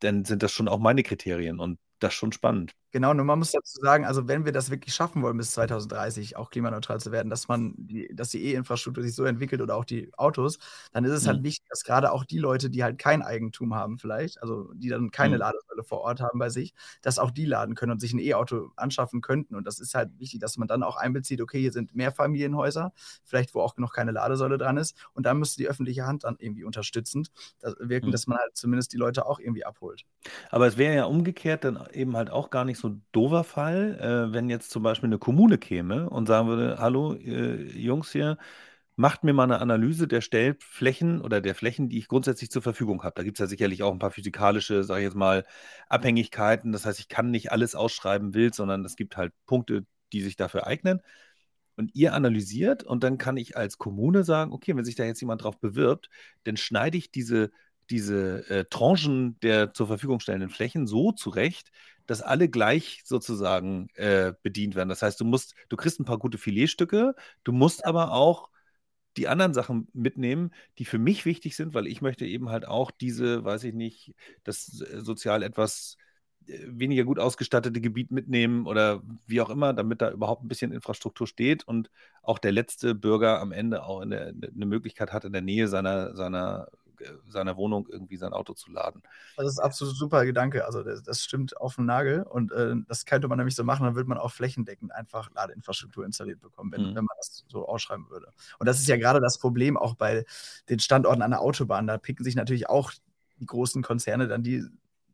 Dann sind das schon auch meine Kriterien und das schon spannend.
Genau, nur man muss dazu sagen, also wenn wir das wirklich schaffen wollen, bis 2030 auch klimaneutral zu werden, dass man die, dass die E-Infrastruktur sich so entwickelt oder auch die Autos, dann ist es halt
Mhm.
wichtig, dass gerade auch die Leute, die halt kein Eigentum haben vielleicht, also die dann keine
Mhm.
Ladesäule vor Ort haben bei sich, dass auch die laden können und sich ein E-Auto anschaffen könnten. Und das ist halt wichtig, dass man dann auch einbezieht, okay, hier sind Mehrfamilienhäuser, vielleicht wo auch noch keine Ladesäule dran ist. Und dann müsste die öffentliche Hand dann irgendwie unterstützend wirken,
Mhm.
dass man halt zumindest die Leute auch irgendwie abholt.
Aber es wäre ja umgekehrt dann eben halt auch gar nicht so doofer Fall, äh, wenn jetzt zum Beispiel eine Kommune käme und sagen würde, hallo äh, Jungs hier, macht mir mal eine Analyse der Stellflächen oder der Flächen, die ich grundsätzlich zur Verfügung habe. Da gibt es ja sicherlich auch ein paar physikalische, sage ich jetzt mal, Abhängigkeiten. Das heißt, ich kann nicht alles ausschreiben wild, sondern es gibt halt Punkte, die sich dafür eignen. Und ihr analysiert und dann kann ich als Kommune sagen, okay, wenn sich da jetzt jemand drauf bewirbt, dann schneide ich diese diese äh, Tranchen der zur Verfügung stellenden Flächen so zurecht, dass alle gleich sozusagen äh, bedient werden. Das heißt, du musst, du kriegst ein paar gute Filetstücke, du musst aber auch die anderen Sachen mitnehmen, die für mich wichtig sind, weil ich möchte eben halt auch diese, weiß ich nicht, das äh, sozial etwas äh, weniger gut ausgestattete Gebiet mitnehmen oder wie auch immer, damit da überhaupt ein bisschen Infrastruktur steht und auch der letzte Bürger am Ende auch in der, eine Möglichkeit hat, in der Nähe seiner, seiner seiner Wohnung irgendwie sein Auto zu laden.
Das ist absolut super Gedanke. Also das, das stimmt auf den Nagel. Und äh, das könnte man nämlich so machen, dann würde man auch flächendeckend einfach Ladeinfrastruktur installiert bekommen, wenn, mhm. wenn man das so ausschreiben würde. Und das ist ja gerade das Problem auch bei den Standorten an der Autobahn. Da picken sich natürlich auch die großen Konzerne dann die,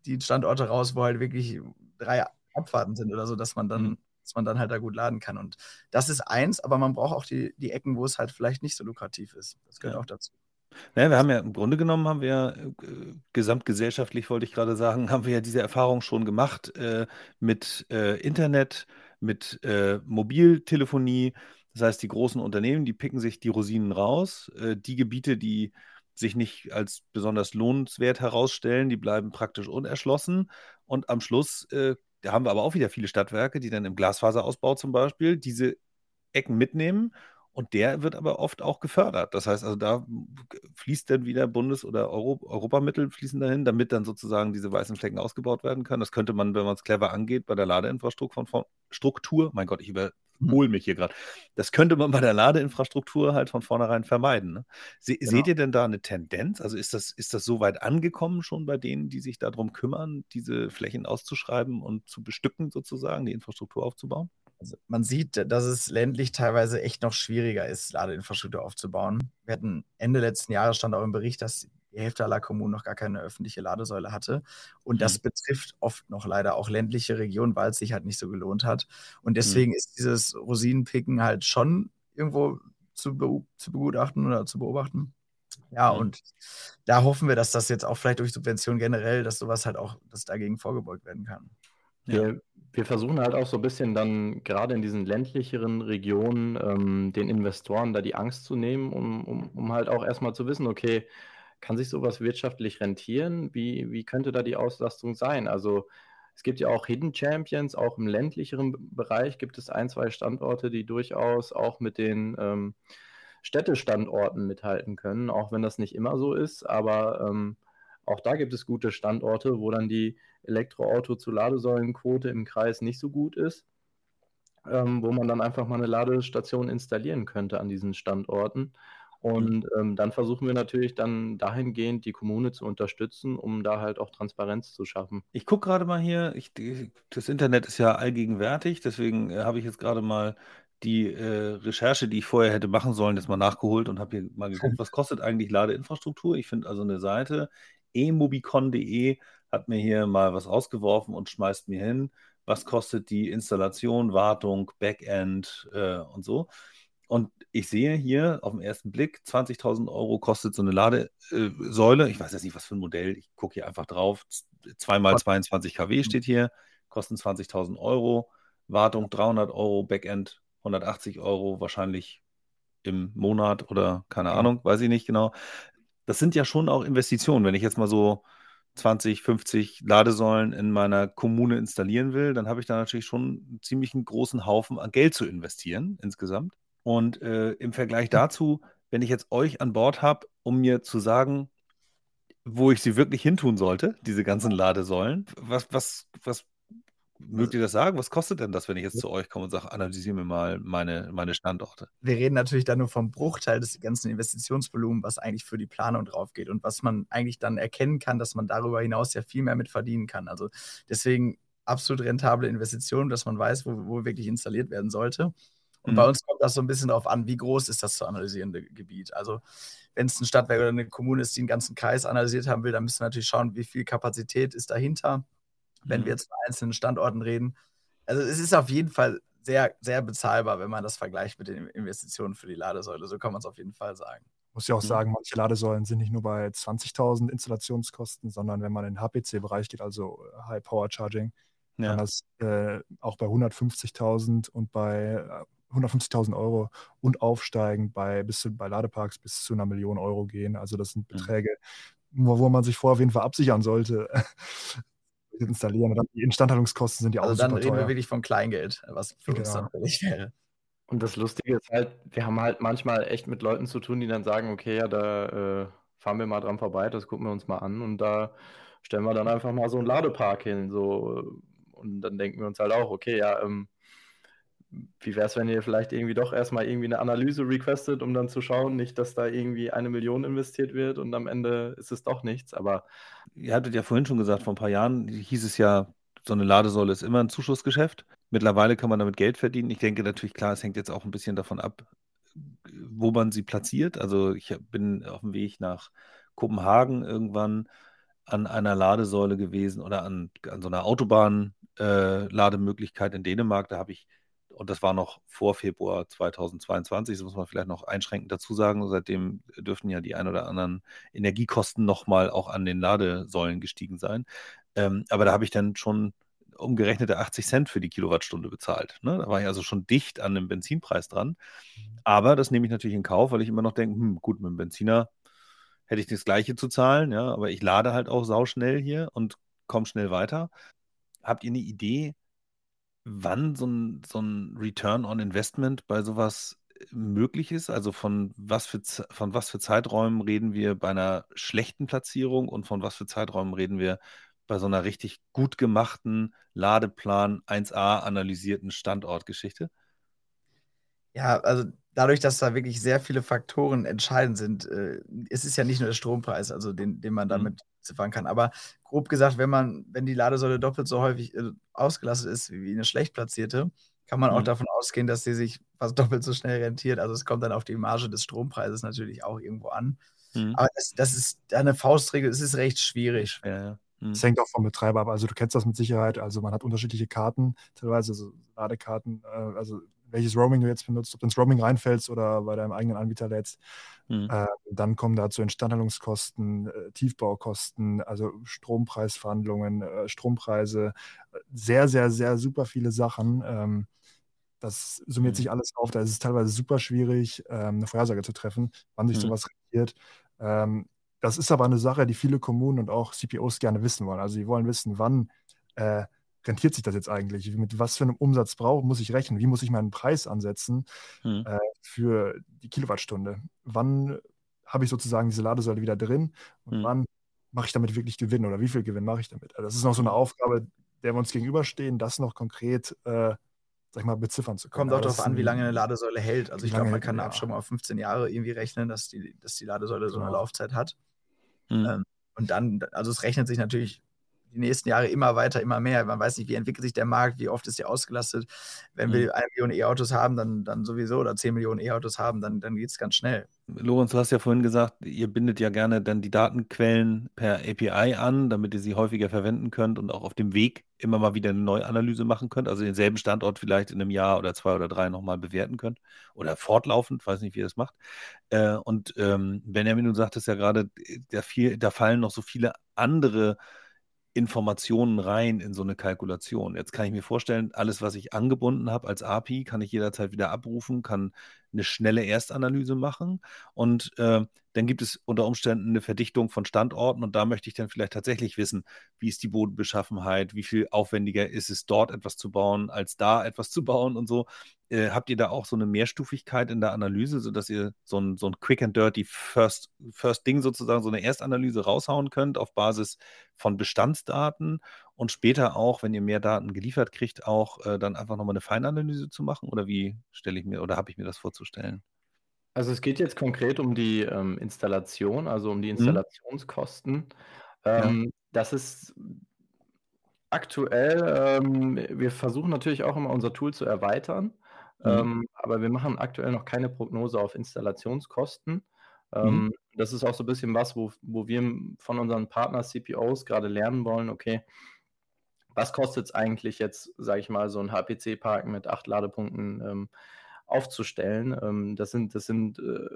die Standorte raus, wo halt wirklich drei Abfahrten sind oder so, dass man dann, mhm. dass man dann halt da gut laden kann. Und das ist eins, aber man braucht auch die, die Ecken, wo es halt vielleicht nicht so lukrativ ist. Das gehört ja. auch dazu.
Naja, wir haben ja im Grunde genommen haben wir äh, gesamtgesellschaftlich, wollte ich gerade sagen, haben wir ja diese Erfahrung schon gemacht äh, mit äh, Internet, mit äh, Mobiltelefonie. Das heißt, die großen Unternehmen, die picken sich die Rosinen raus. Äh, die Gebiete, die sich nicht als besonders lohnenswert herausstellen, die bleiben praktisch unerschlossen. Und am Schluss, äh, da haben wir aber auch wieder viele Stadtwerke, die dann im Glasfaserausbau zum Beispiel diese Ecken mitnehmen und der wird aber oft auch gefördert. Das heißt also, da fließt dann wieder Bundes- oder Euro Europamittel fließen dahin, damit dann sozusagen diese weißen Flecken ausgebaut werden können. Das könnte man, wenn man es clever angeht, bei der Ladeinfrastruktur von Struktur, mein Gott, ich überhole mich hier gerade. Das könnte man bei der Ladeinfrastruktur halt von vornherein vermeiden. Ne? Se genau. Seht ihr denn da eine Tendenz? Also ist das, ist das so weit angekommen schon bei denen, die sich darum kümmern, diese Flächen auszuschreiben und zu bestücken, sozusagen, die Infrastruktur aufzubauen?
Also man sieht, dass es ländlich teilweise echt noch schwieriger ist, Ladeinfrastruktur aufzubauen. Wir hatten Ende letzten Jahres stand auch im Bericht, dass die Hälfte aller Kommunen noch gar keine öffentliche Ladesäule hatte. Und das mhm. betrifft oft noch leider auch ländliche Regionen, weil es sich halt nicht so gelohnt hat. Und mhm. deswegen mhm. ist dieses Rosinenpicken halt schon irgendwo zu, be zu begutachten oder zu beobachten. Ja, mhm. und da hoffen wir, dass das jetzt auch vielleicht durch Subventionen generell, dass sowas halt auch, dass dagegen vorgebeugt werden kann.
Wir, wir versuchen halt auch so ein bisschen dann gerade in diesen ländlicheren Regionen ähm, den Investoren da die Angst zu nehmen, um, um, um halt auch erstmal zu wissen, okay, kann sich sowas wirtschaftlich rentieren? Wie, wie könnte da die Auslastung sein? Also es gibt ja auch Hidden Champions, auch im ländlicheren Bereich gibt es ein, zwei Standorte, die durchaus auch mit den ähm, Städtestandorten mithalten können, auch wenn das nicht immer so ist, aber ähm, auch da gibt es gute Standorte, wo dann die Elektroauto zu Ladesäulenquote im Kreis nicht so gut ist, ähm, wo man dann einfach mal eine Ladestation installieren könnte an diesen Standorten. Und ähm, dann versuchen wir natürlich dann dahingehend die Kommune zu unterstützen, um da halt auch Transparenz zu schaffen.
Ich gucke gerade mal hier, ich, das Internet ist ja allgegenwärtig, deswegen äh, habe ich jetzt gerade mal die äh, Recherche, die ich vorher hätte machen sollen, jetzt mal nachgeholt und habe hier mal geguckt, was kostet eigentlich Ladeinfrastruktur. Ich finde also eine Seite emobicon.de hat mir hier mal was rausgeworfen und schmeißt mir hin, was kostet die Installation, Wartung, Backend äh, und so. Und ich sehe hier auf den ersten Blick, 20.000 Euro kostet so eine Ladesäule. Ich weiß jetzt nicht, was für ein Modell. Ich gucke hier einfach drauf. 2x22 kW steht hier, kosten 20.000 Euro. Wartung 300 Euro, Backend 180 Euro, wahrscheinlich im Monat oder keine Ahnung, weiß ich nicht genau das sind ja schon auch Investitionen. Wenn ich jetzt mal so 20, 50 Ladesäulen in meiner Kommune installieren will, dann habe ich da natürlich schon einen ziemlich großen Haufen an Geld zu investieren insgesamt. Und äh, im Vergleich dazu, wenn ich jetzt euch an Bord habe, um mir zu sagen, wo ich sie wirklich hintun sollte, diese ganzen Ladesäulen, was, was, was Mögt ihr das sagen? Was kostet denn das, wenn ich jetzt zu euch komme und sage, analysiere mir mal meine, meine Standorte?
Wir reden natürlich dann nur vom Bruchteil des ganzen Investitionsvolumens, was eigentlich für die Planung drauf geht und was man eigentlich dann erkennen kann, dass man darüber hinaus ja viel mehr mit verdienen kann. Also deswegen absolut rentable Investitionen, dass man weiß, wo, wo wirklich installiert werden sollte. Und mhm. bei uns kommt das so ein bisschen darauf an, wie groß ist das zu analysierende Gebiet. Also wenn es ein Stadtwerk oder eine Kommune ist, die einen ganzen Kreis analysiert haben will, dann müssen wir natürlich schauen, wie viel Kapazität ist dahinter wenn wir mhm. jetzt von einzelnen Standorten reden. Also es ist auf jeden Fall sehr, sehr bezahlbar, wenn man das vergleicht mit den Investitionen für die Ladesäule. So kann man es auf jeden Fall sagen.
Muss ja auch mhm. sagen, manche Ladesäulen sind nicht nur bei 20.000 Installationskosten, sondern wenn man in den HPC-Bereich geht, also äh, High Power Charging, ja. kann das äh, auch bei 150.000 und bei 150.000 äh, Euro und aufsteigend bei, bis zu, bei Ladeparks bis zu einer Million Euro gehen. Also das sind mhm. Beträge, mhm. wo, wo man sich vorher auf jeden Fall absichern sollte, installieren. Und die Instandhaltungskosten sind ja
also
auch
dann reden teuer. wir wirklich von Kleingeld, was für genau. uns dann billig wäre.
Und das Lustige ist halt, wir haben halt manchmal echt mit Leuten zu tun, die dann sagen, okay, ja, da äh, fahren wir mal dran vorbei, das gucken wir uns mal an und da stellen wir dann einfach mal so einen Ladepark hin, so und dann denken wir uns halt auch, okay, ja, ähm, wie wäre es, wenn ihr vielleicht irgendwie doch erstmal irgendwie eine Analyse requestet, um dann zu schauen, nicht, dass da irgendwie eine Million investiert wird und am Ende ist es doch nichts. Aber
ihr hattet ja vorhin schon gesagt, vor ein paar Jahren hieß es ja, so eine Ladesäule ist immer ein Zuschussgeschäft. Mittlerweile kann man damit Geld verdienen. Ich denke natürlich, klar, es hängt jetzt auch ein bisschen davon ab, wo man sie platziert. Also ich bin auf dem Weg nach Kopenhagen irgendwann an einer Ladesäule gewesen oder an, an so einer Autobahn-Lademöglichkeit äh, in Dänemark. Da habe ich, und das war noch vor Februar 2022, das muss man vielleicht noch einschränkend dazu sagen. Seitdem dürften ja die ein oder anderen Energiekosten nochmal auch an den Ladesäulen gestiegen sein. Ähm, aber da habe ich dann schon umgerechnete 80 Cent für die Kilowattstunde bezahlt. Ne? Da war ich also schon dicht an dem Benzinpreis dran. Aber das nehme ich natürlich in Kauf, weil ich immer noch denke, hm, gut, mit dem Benziner hätte ich das gleiche zu zahlen, ja, aber ich lade halt auch sauschnell hier und komme schnell weiter. Habt ihr eine Idee, wann so ein, so ein Return on Investment bei sowas äh, möglich ist? Also von was, für, von was für Zeiträumen reden wir bei einer schlechten Platzierung und von was für Zeiträumen reden wir bei so einer richtig gut gemachten Ladeplan 1a analysierten Standortgeschichte?
Ja, also dadurch, dass da wirklich sehr viele Faktoren entscheidend sind, äh, es ist ja nicht nur der Strompreis, also den, den man mhm. damit beziffern kann. Aber grob gesagt, wenn man, wenn die Ladesäule doppelt so häufig äh, ausgelastet ist wie eine schlecht platzierte, kann man auch mhm. davon ausgehen, dass sie sich fast doppelt so schnell rentiert. Also es kommt dann auf die Marge des Strompreises natürlich auch irgendwo an. Mhm. Aber das, das, ist eine Faustregel, es ist recht schwierig.
Ja, ja. Es mhm. hängt auch vom Betreiber ab. Also du kennst das mit Sicherheit. Also man hat unterschiedliche Karten, teilweise so Ladekarten, äh, also welches Roaming du jetzt benutzt, ob du ins Roaming reinfällst oder bei deinem eigenen Anbieter lädst. Mhm. Äh, dann kommen dazu Instandhaltungskosten, äh, Tiefbaukosten, also Strompreisverhandlungen, äh, Strompreise, sehr, sehr, sehr super viele Sachen. Ähm, das summiert mhm. sich alles auf. Da ist es teilweise super schwierig, ähm, eine Vorhersage zu treffen, wann sich mhm. sowas rentiert. Ähm, das ist aber eine Sache, die viele Kommunen und auch CPOs gerne wissen wollen. Also sie wollen wissen, wann äh, rentiert sich das jetzt eigentlich? Mit was für einem Umsatz brauche, muss ich rechnen? Wie muss ich meinen Preis ansetzen hm. äh, für die Kilowattstunde? Wann habe ich sozusagen diese Ladesäule wieder drin und hm. wann mache ich damit wirklich Gewinn oder wie viel Gewinn mache ich damit? Also das ist noch so eine Aufgabe, der wir uns gegenüberstehen, das noch konkret äh, sag ich mal, beziffern zu können.
Kommt auch darauf an, wie lange eine Ladesäule hält. Also ich glaube, man kann eine Abschreibung ja. auf 15 Jahre irgendwie rechnen, dass die, dass die Ladesäule so eine genau. Laufzeit hat. Mhm. Ähm, und dann, also es rechnet sich natürlich die nächsten Jahre immer weiter, immer mehr. Man weiß nicht, wie entwickelt sich der Markt, wie oft ist der ausgelastet. Wenn mhm. wir eine Million E-Autos haben, dann, dann sowieso, oder 10 Millionen E-Autos haben, dann, dann geht es ganz schnell.
Lorenz, du hast ja vorhin gesagt, ihr bindet ja gerne dann die Datenquellen per API an, damit ihr sie häufiger verwenden könnt und auch auf dem Weg immer mal wieder eine Neuanalyse machen könnt, also denselben Standort vielleicht in einem Jahr oder zwei oder drei nochmal bewerten könnt oder fortlaufend, weiß nicht, wie ihr das macht. Äh, und ähm, Benjamin, du sagtest ja gerade, da, da fallen noch so viele andere Informationen rein in so eine Kalkulation. Jetzt kann ich mir vorstellen, alles, was ich angebunden habe als API, kann ich jederzeit wieder abrufen, kann eine schnelle Erstanalyse machen und äh, dann gibt es unter Umständen eine Verdichtung von Standorten und da möchte ich dann vielleicht tatsächlich wissen, wie ist die Bodenbeschaffenheit, wie viel aufwendiger ist es dort etwas zu bauen, als da etwas zu bauen und so. Äh, habt ihr da auch so eine Mehrstufigkeit in der Analyse, sodass ihr so ein, so ein Quick and Dirty First, First Ding sozusagen, so eine Erstanalyse raushauen könnt auf Basis von Bestandsdaten und später auch, wenn ihr mehr Daten geliefert kriegt, auch äh, dann einfach nochmal eine Feinanalyse zu machen? Oder wie stelle ich mir oder habe ich mir das vorzustellen?
Also es geht jetzt konkret um die ähm, Installation, also um die mhm. Installationskosten. Ähm, ja. Das ist aktuell, ähm, wir versuchen natürlich auch immer unser Tool zu erweitern, mhm. Ähm, aber wir machen aktuell noch keine Prognose auf Installationskosten. Ähm, mhm. Das ist auch so ein bisschen was, wo, wo wir von unseren Partner-CPOs gerade lernen wollen, okay, was kostet es eigentlich jetzt, sage ich mal, so ein HPC-Park mit acht Ladepunkten ähm, aufzustellen. Ähm, das sind, das sind, äh,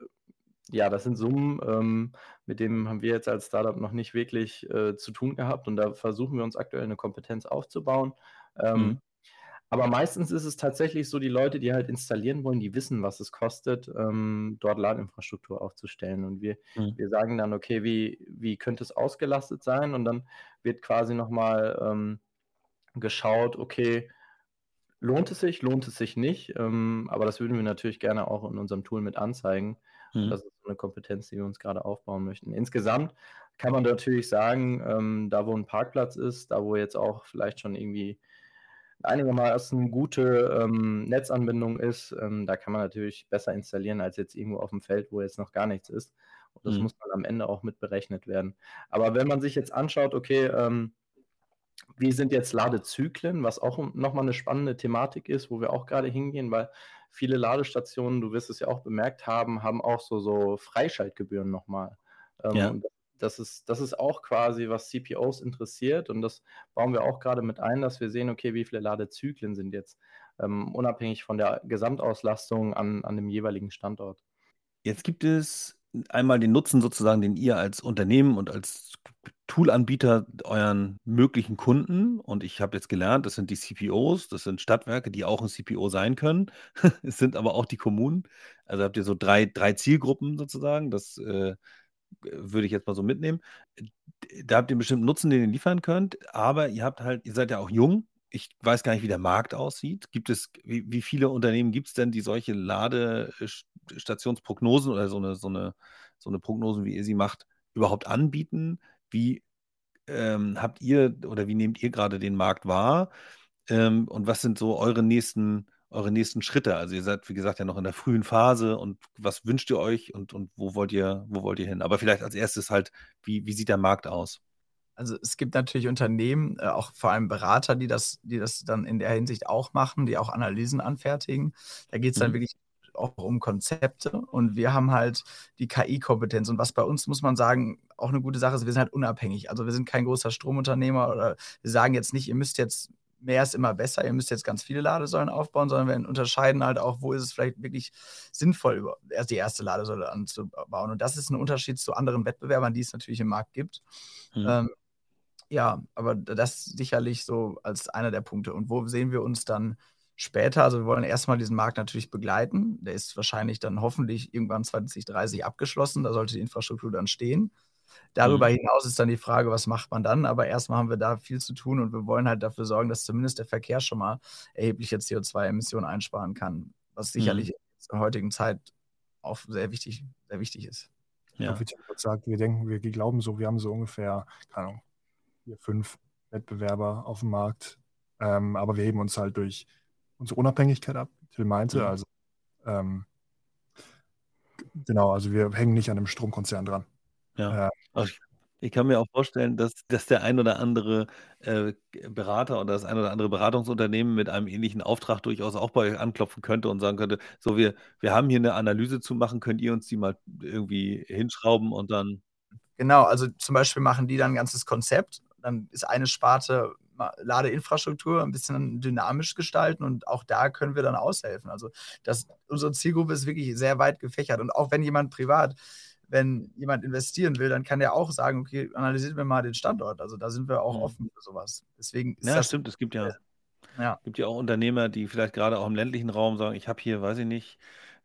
ja, das sind Summen, ähm, mit denen haben wir jetzt als Startup noch nicht wirklich äh, zu tun gehabt und da versuchen wir uns aktuell eine Kompetenz aufzubauen. Ähm, mhm. Aber meistens ist es tatsächlich so, die Leute, die halt installieren wollen, die wissen, was es kostet, ähm, dort Ladinfrastruktur aufzustellen. Und wir, mhm. wir sagen dann, okay, wie, wie könnte es ausgelastet sein? Und dann wird quasi nochmal ähm, geschaut, okay, lohnt es sich, lohnt es sich nicht, ähm, aber das würden wir natürlich gerne auch in unserem Tool mit anzeigen. Mhm. Das ist eine Kompetenz, die wir uns gerade aufbauen möchten. Insgesamt kann man natürlich sagen, ähm, da wo ein Parkplatz ist, da wo jetzt auch vielleicht schon irgendwie einigermaßen gute ähm, Netzanbindung ist, ähm, da kann man natürlich besser installieren als jetzt irgendwo auf dem Feld, wo jetzt noch gar nichts ist. Und das mhm. muss dann am Ende auch mit berechnet werden. Aber wenn man sich jetzt anschaut, okay, ähm, wie sind jetzt Ladezyklen, was auch nochmal eine spannende Thematik ist, wo wir auch gerade hingehen, weil viele Ladestationen, du wirst es ja auch bemerkt haben, haben auch so, so Freischaltgebühren nochmal. Ähm, ja. das ist, das ist auch quasi, was CPOs interessiert und das bauen wir auch gerade mit ein, dass wir sehen, okay, wie viele Ladezyklen sind jetzt ähm, unabhängig von der Gesamtauslastung an, an dem jeweiligen Standort.
Jetzt gibt es einmal den Nutzen sozusagen, den ihr als Unternehmen und als Toolanbieter euren möglichen Kunden, und ich habe jetzt gelernt, das sind die CPOs, das sind Stadtwerke, die auch ein CPO sein können. es sind aber auch die Kommunen. Also habt ihr so drei, drei Zielgruppen sozusagen. Das äh, würde ich jetzt mal so mitnehmen. Da habt ihr einen bestimmten Nutzen, den ihr liefern könnt, aber ihr habt halt, ihr seid ja auch jung. Ich weiß gar nicht, wie der Markt aussieht. Gibt es, wie, wie viele Unternehmen gibt es denn, die solche Ladestationsprognosen oder so eine, so eine, so eine Prognosen, wie ihr sie macht, überhaupt anbieten? Wie ähm, habt ihr oder wie nehmt ihr gerade den Markt wahr? Ähm, und was sind so eure nächsten, eure nächsten Schritte? Also ihr seid, wie gesagt, ja noch in der frühen Phase und was wünscht ihr euch und, und wo wollt ihr, wo wollt ihr hin? Aber vielleicht als erstes halt, wie, wie sieht der Markt aus?
Also es gibt natürlich Unternehmen, äh, auch vor allem Berater, die das, die das dann in der Hinsicht auch machen, die auch Analysen anfertigen. Da geht es dann mhm. wirklich auch um Konzepte und wir haben halt die KI-Kompetenz. Und was bei uns, muss man sagen, auch eine gute Sache ist, wir sind halt unabhängig. Also wir sind kein großer Stromunternehmer oder wir sagen jetzt nicht, ihr müsst jetzt mehr ist immer besser, ihr müsst jetzt ganz viele Ladesäulen aufbauen, sondern wir unterscheiden halt auch, wo ist es vielleicht wirklich sinnvoll, erst die erste Ladesäule anzubauen. Und das ist ein Unterschied zu anderen Wettbewerbern, die es natürlich im Markt gibt. Mhm. Ähm, ja, aber das sicherlich so als einer der Punkte. Und wo sehen wir uns dann später, also wir wollen erstmal diesen Markt natürlich begleiten. Der ist wahrscheinlich dann hoffentlich irgendwann 2030 abgeschlossen. Da sollte die Infrastruktur dann stehen. Darüber mhm. hinaus ist dann die Frage, was macht man dann? Aber erstmal haben wir da viel zu tun und wir wollen halt dafür sorgen, dass zumindest der Verkehr schon mal erhebliche CO2-Emissionen einsparen kann, was sicherlich mhm. in der heutigen Zeit auch sehr wichtig, sehr wichtig ist.
Ja. Wie sagt, wir denken, wir glauben so, wir haben so ungefähr, keine Ahnung, vier, fünf Wettbewerber auf dem Markt. Ähm, aber wir heben uns halt durch unsere Unabhängigkeit ab, Till meinte. Mhm. Also ähm, genau, also wir hängen nicht an einem Stromkonzern dran.
Ja. Äh, also ich kann mir auch vorstellen, dass, dass der ein oder andere äh, Berater oder das ein oder andere Beratungsunternehmen mit einem ähnlichen Auftrag durchaus auch bei euch anklopfen könnte und sagen könnte, so wir, wir haben hier eine Analyse zu machen, könnt ihr uns die mal irgendwie hinschrauben und dann.
Genau, also zum Beispiel machen die dann ein ganzes Konzept. Dann ist eine Sparte Ladeinfrastruktur ein bisschen dynamisch gestalten und auch da können wir dann aushelfen. Also das, unsere Zielgruppe ist wirklich sehr weit gefächert und auch wenn jemand privat wenn jemand investieren will, dann kann der auch sagen, okay, analysiert mir mal den Standort. Also da sind wir auch mhm. offen für sowas. Deswegen
ist ja, das stimmt. Es gibt ja, ja. gibt ja auch Unternehmer, die vielleicht gerade auch im ländlichen Raum sagen, ich habe hier, weiß ich nicht,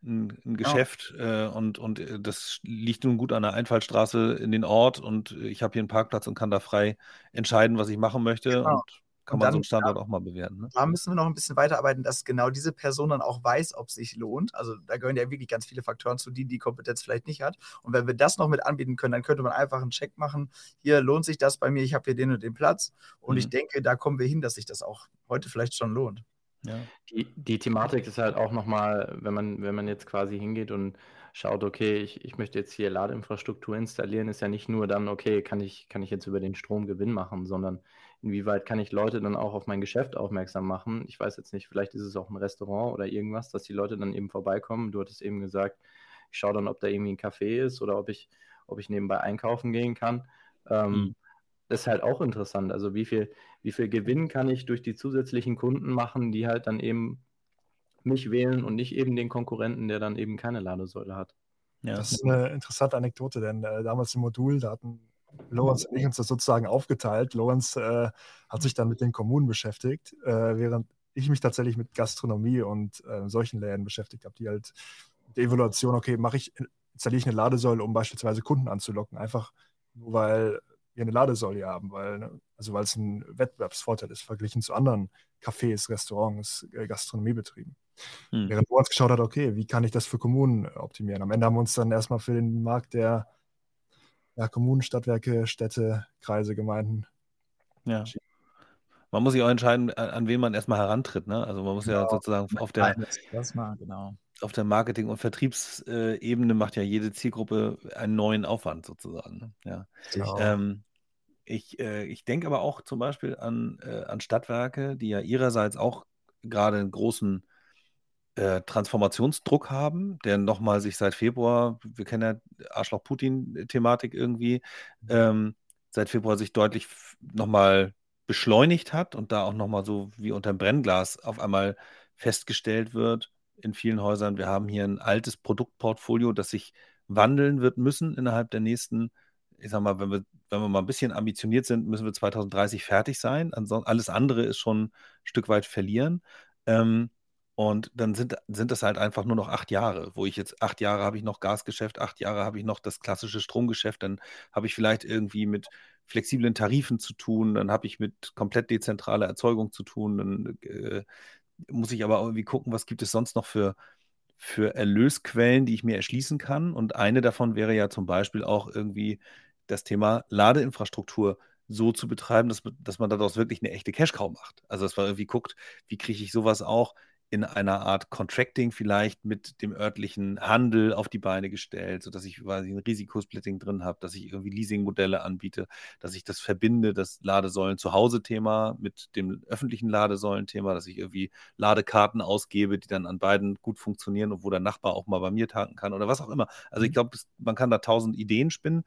ein, ein genau. Geschäft ja. äh, und, und äh, das liegt nun gut an der Einfallstraße in den Ort und ich habe hier einen Parkplatz und kann da frei entscheiden, was ich machen möchte. Genau. Und kann man dann, so einen Standort ja, auch mal bewerten. Ne?
Da müssen wir noch ein bisschen weiterarbeiten, dass genau diese Person dann auch weiß, ob es sich lohnt. Also da gehören ja wirklich ganz viele Faktoren zu, die die Kompetenz vielleicht nicht hat. Und wenn wir das noch mit anbieten können, dann könnte man einfach einen Check machen. Hier lohnt sich das bei mir, ich habe hier den und den Platz. Und mhm. ich denke, da kommen wir hin, dass sich das auch heute vielleicht schon lohnt.
Ja. Die, die Thematik ist halt auch nochmal, wenn man, wenn man jetzt quasi hingeht und schaut, okay, ich, ich möchte jetzt hier Ladeinfrastruktur installieren, ist ja nicht nur dann, okay, kann ich, kann ich jetzt über den Strom Gewinn machen, sondern inwieweit kann ich Leute dann auch auf mein Geschäft aufmerksam machen. Ich weiß jetzt nicht, vielleicht ist es auch ein Restaurant oder irgendwas, dass die Leute dann eben vorbeikommen. Du hattest eben gesagt, ich schaue dann, ob da irgendwie ein Café ist oder ob ich, ob ich nebenbei einkaufen gehen kann. Ähm, mhm das ist halt auch interessant. Also wie viel, wie viel Gewinn kann ich durch die zusätzlichen Kunden machen, die halt dann eben mich wählen und nicht eben den Konkurrenten, der dann eben keine Ladesäule hat.
Ja. Das ist eine interessante Anekdote, denn äh, damals im Modul, da hatten Lorenz und ich uns das sozusagen aufgeteilt. Lorenz äh, hat sich dann mit den Kommunen beschäftigt, äh, während ich mich tatsächlich mit Gastronomie und äh, solchen Läden beschäftigt habe, die halt die Evaluation, okay, mache ich, installiere ich eine Ladesäule, um beispielsweise Kunden anzulocken, einfach nur weil wir eine Ladesäule haben, weil, ne, also weil es ein Wettbewerbsvorteil ist, verglichen zu anderen Cafés, Restaurants, äh, Gastronomiebetrieben. Hm. Während uns geschaut hat, okay, wie kann ich das für Kommunen optimieren? Am Ende haben wir uns dann erstmal für den Markt der ja, Kommunen, Stadtwerke, Städte, Kreise, Gemeinden.
Ja. man muss sich auch entscheiden, an wen man erstmal herantritt. Ne? Also man muss genau. ja sozusagen auf der,
genau.
auf der Marketing- und Vertriebsebene macht ja jede Zielgruppe einen neuen Aufwand sozusagen. Ne? Ja. Genau. Ähm, ich, äh, ich denke aber auch zum Beispiel an, äh, an Stadtwerke, die ja ihrerseits auch gerade einen großen äh, Transformationsdruck haben, der nochmal sich seit Februar, wir kennen ja Arschloch-Putin-Thematik irgendwie, mhm. ähm, seit Februar sich deutlich nochmal beschleunigt hat und da auch nochmal so wie unter dem Brennglas auf einmal festgestellt wird in vielen Häusern, wir haben hier ein altes Produktportfolio, das sich wandeln wird müssen innerhalb der nächsten, ich sag mal, wenn wir, wenn wir mal ein bisschen ambitioniert sind, müssen wir 2030 fertig sein. Ansonsten alles andere ist schon ein Stück weit verlieren. Ähm, und dann sind, sind das halt einfach nur noch acht Jahre, wo ich jetzt acht Jahre habe ich noch Gasgeschäft, acht Jahre habe ich noch das klassische Stromgeschäft, dann habe ich vielleicht irgendwie mit flexiblen Tarifen zu tun, dann habe ich mit komplett dezentraler Erzeugung zu tun, dann äh, muss ich aber irgendwie gucken, was gibt es sonst noch für, für Erlösquellen, die ich mir erschließen kann. Und eine davon wäre ja zum Beispiel auch irgendwie das Thema Ladeinfrastruktur so zu betreiben, dass, dass man daraus wirklich eine echte Cash-Cow macht. Also dass man irgendwie guckt, wie kriege ich sowas auch in einer Art Contracting vielleicht mit dem örtlichen Handel auf die Beine gestellt, sodass ich quasi ein Risikosplitting drin habe, dass ich irgendwie Leasingmodelle anbiete, dass ich das verbinde, das Ladesäulen-zu-Hause-Thema mit dem öffentlichen Ladesäulen-Thema, dass ich irgendwie Ladekarten ausgebe, die dann an beiden gut funktionieren und wo der Nachbar auch mal bei mir tanken kann oder was auch immer. Also ich mhm. glaube, man kann da tausend Ideen spinnen.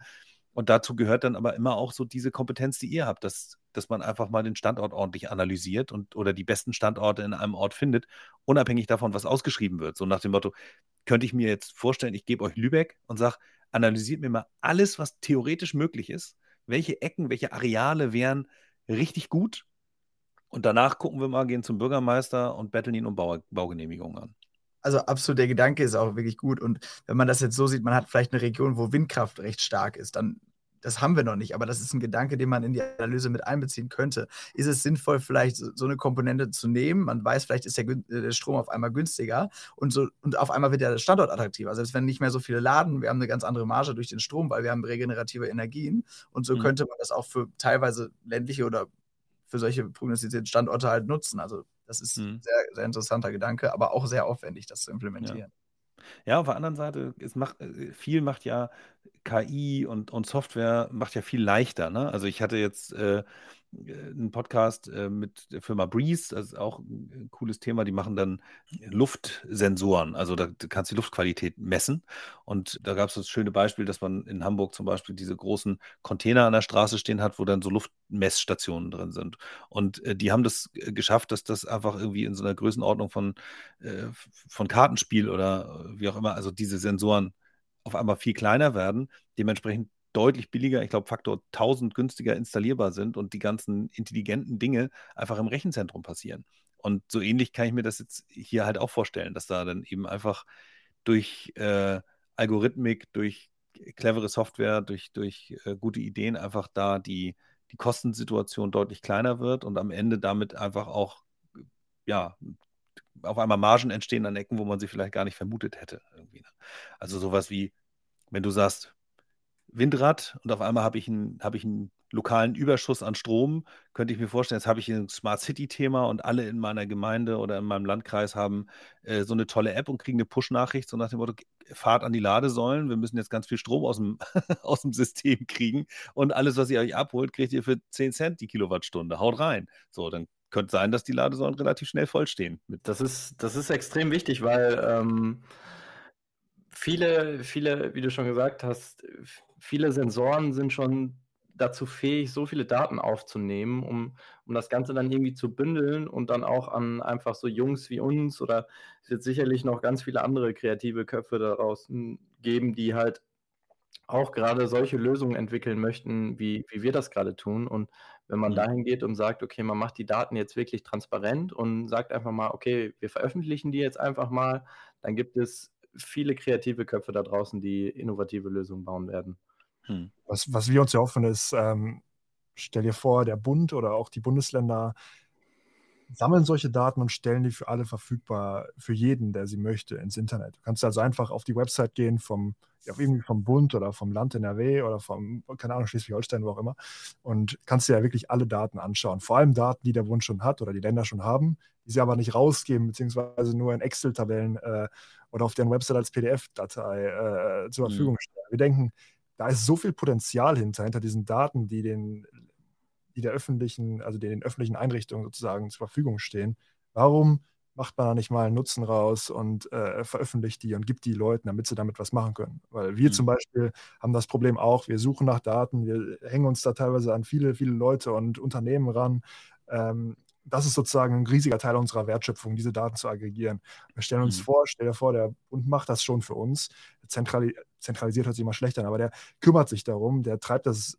Und dazu gehört dann aber immer auch so diese Kompetenz, die ihr habt, dass, dass man einfach mal den Standort ordentlich analysiert und oder die besten Standorte in einem Ort findet, unabhängig davon, was ausgeschrieben wird. So nach dem Motto, könnte ich mir jetzt vorstellen, ich gebe euch Lübeck und sage, analysiert mir mal alles, was theoretisch möglich ist. Welche Ecken, welche Areale wären richtig gut? Und danach gucken wir mal, gehen zum Bürgermeister und betteln ihn um Bau, Baugenehmigungen an
also absolut, der Gedanke ist auch wirklich gut. Und wenn man das jetzt so sieht, man hat vielleicht eine Region, wo Windkraft recht stark ist, dann das haben wir noch nicht, aber das ist ein Gedanke, den man in die Analyse mit einbeziehen könnte. Ist es sinnvoll, vielleicht so eine Komponente zu nehmen? Man weiß, vielleicht ist der, äh, der Strom auf einmal günstiger und, so, und auf einmal wird der Standort attraktiver. Selbst wenn nicht mehr so viele laden, wir haben eine ganz andere Marge durch den Strom, weil wir haben regenerative Energien. Und so mhm. könnte man das auch für teilweise ländliche oder für solche prognostizierten Standorte halt nutzen. Also das ist ein mhm. sehr, sehr interessanter Gedanke, aber auch sehr aufwendig, das zu implementieren.
Ja. Ja, auf der anderen Seite, es macht, äh, viel macht ja KI und, und Software macht ja viel leichter. Ne? Also ich hatte jetzt äh, einen Podcast äh, mit der Firma Breeze, das ist auch ein cooles Thema. Die machen dann Luftsensoren, also da kannst du die Luftqualität messen. Und da gab es das schöne Beispiel, dass man in Hamburg zum Beispiel diese großen Container an der Straße stehen hat, wo dann so Luftmessstationen drin sind. Und äh, die haben das äh, geschafft, dass das einfach irgendwie in so einer Größenordnung von, äh, von Kartenspiel oder wie auch immer, also diese Sensoren auf einmal viel kleiner werden, dementsprechend deutlich billiger, ich glaube Faktor 1000 günstiger installierbar sind und die ganzen intelligenten Dinge einfach im Rechenzentrum passieren. Und so ähnlich kann ich mir das jetzt hier halt auch vorstellen, dass da dann eben einfach durch äh, Algorithmik, durch clevere Software, durch, durch äh, gute Ideen einfach da die, die Kostensituation deutlich kleiner wird und am Ende damit einfach auch ja, auf einmal Margen entstehen an Ecken, wo man sie vielleicht gar nicht vermutet hätte. Irgendwie. Ne? Also sowas wie, wenn du sagst, Windrad und auf einmal habe ich, ein, hab ich einen lokalen Überschuss an Strom, könnte ich mir vorstellen, jetzt habe ich ein Smart City-Thema und alle in meiner Gemeinde oder in meinem Landkreis haben äh, so eine tolle App und kriegen eine Push-Nachricht, so nach dem Motto, fahrt an die Ladesäulen, wir müssen jetzt ganz viel Strom aus dem, aus dem System kriegen und alles, was ihr euch abholt, kriegt ihr für 10 Cent die Kilowattstunde. Haut rein. So, dann könnte sein, dass die Ladesäulen relativ schnell vollstehen.
Das ist, das ist extrem wichtig, weil ähm, viele, viele, wie du schon gesagt hast, viele Sensoren sind schon dazu fähig, so viele Daten aufzunehmen, um, um das Ganze dann irgendwie zu bündeln und dann auch an einfach so Jungs wie uns oder es wird sicherlich noch ganz viele andere kreative Köpfe daraus geben, die halt auch gerade solche Lösungen entwickeln möchten, wie, wie wir das gerade tun. Und wenn man mhm. dahin geht und sagt, okay, man macht die Daten jetzt wirklich transparent und sagt einfach mal, okay, wir veröffentlichen die jetzt einfach mal, dann gibt es viele kreative Köpfe da draußen, die innovative Lösungen bauen werden.
Hm. Was, was wir uns ja hoffen, ist, ähm, stell dir vor, der Bund oder auch die Bundesländer sammeln solche Daten und stellen die für alle verfügbar, für jeden, der sie möchte, ins Internet. Du kannst also einfach auf die Website gehen vom, ja, irgendwie vom Bund oder vom Land NRW oder vom, keine Ahnung, Schleswig-Holstein, wo auch immer, und kannst dir ja wirklich alle Daten anschauen. Vor allem Daten, die der Bund schon hat oder die Länder schon haben, die sie aber nicht rausgeben, beziehungsweise nur in Excel-Tabellen äh, oder auf deren Website als PDF-Datei äh, zur mhm. Verfügung stellen. Wir denken, da ist so viel Potenzial hinter, hinter diesen Daten, die den die der öffentlichen, also den öffentlichen Einrichtungen sozusagen zur Verfügung stehen. Warum macht man da nicht mal einen Nutzen raus und äh, veröffentlicht die und gibt die Leuten, damit sie damit was machen können? Weil wir mhm. zum Beispiel haben das Problem auch, wir suchen nach Daten, wir hängen uns da teilweise an viele, viele Leute und Unternehmen ran. Ähm, das ist sozusagen ein riesiger Teil unserer Wertschöpfung, diese Daten zu aggregieren. Wir stellen uns mhm. vor, stell dir vor, der Bund macht das schon für uns. Zentrali zentralisiert hört sich immer schlecht an, aber der kümmert sich darum, der treibt das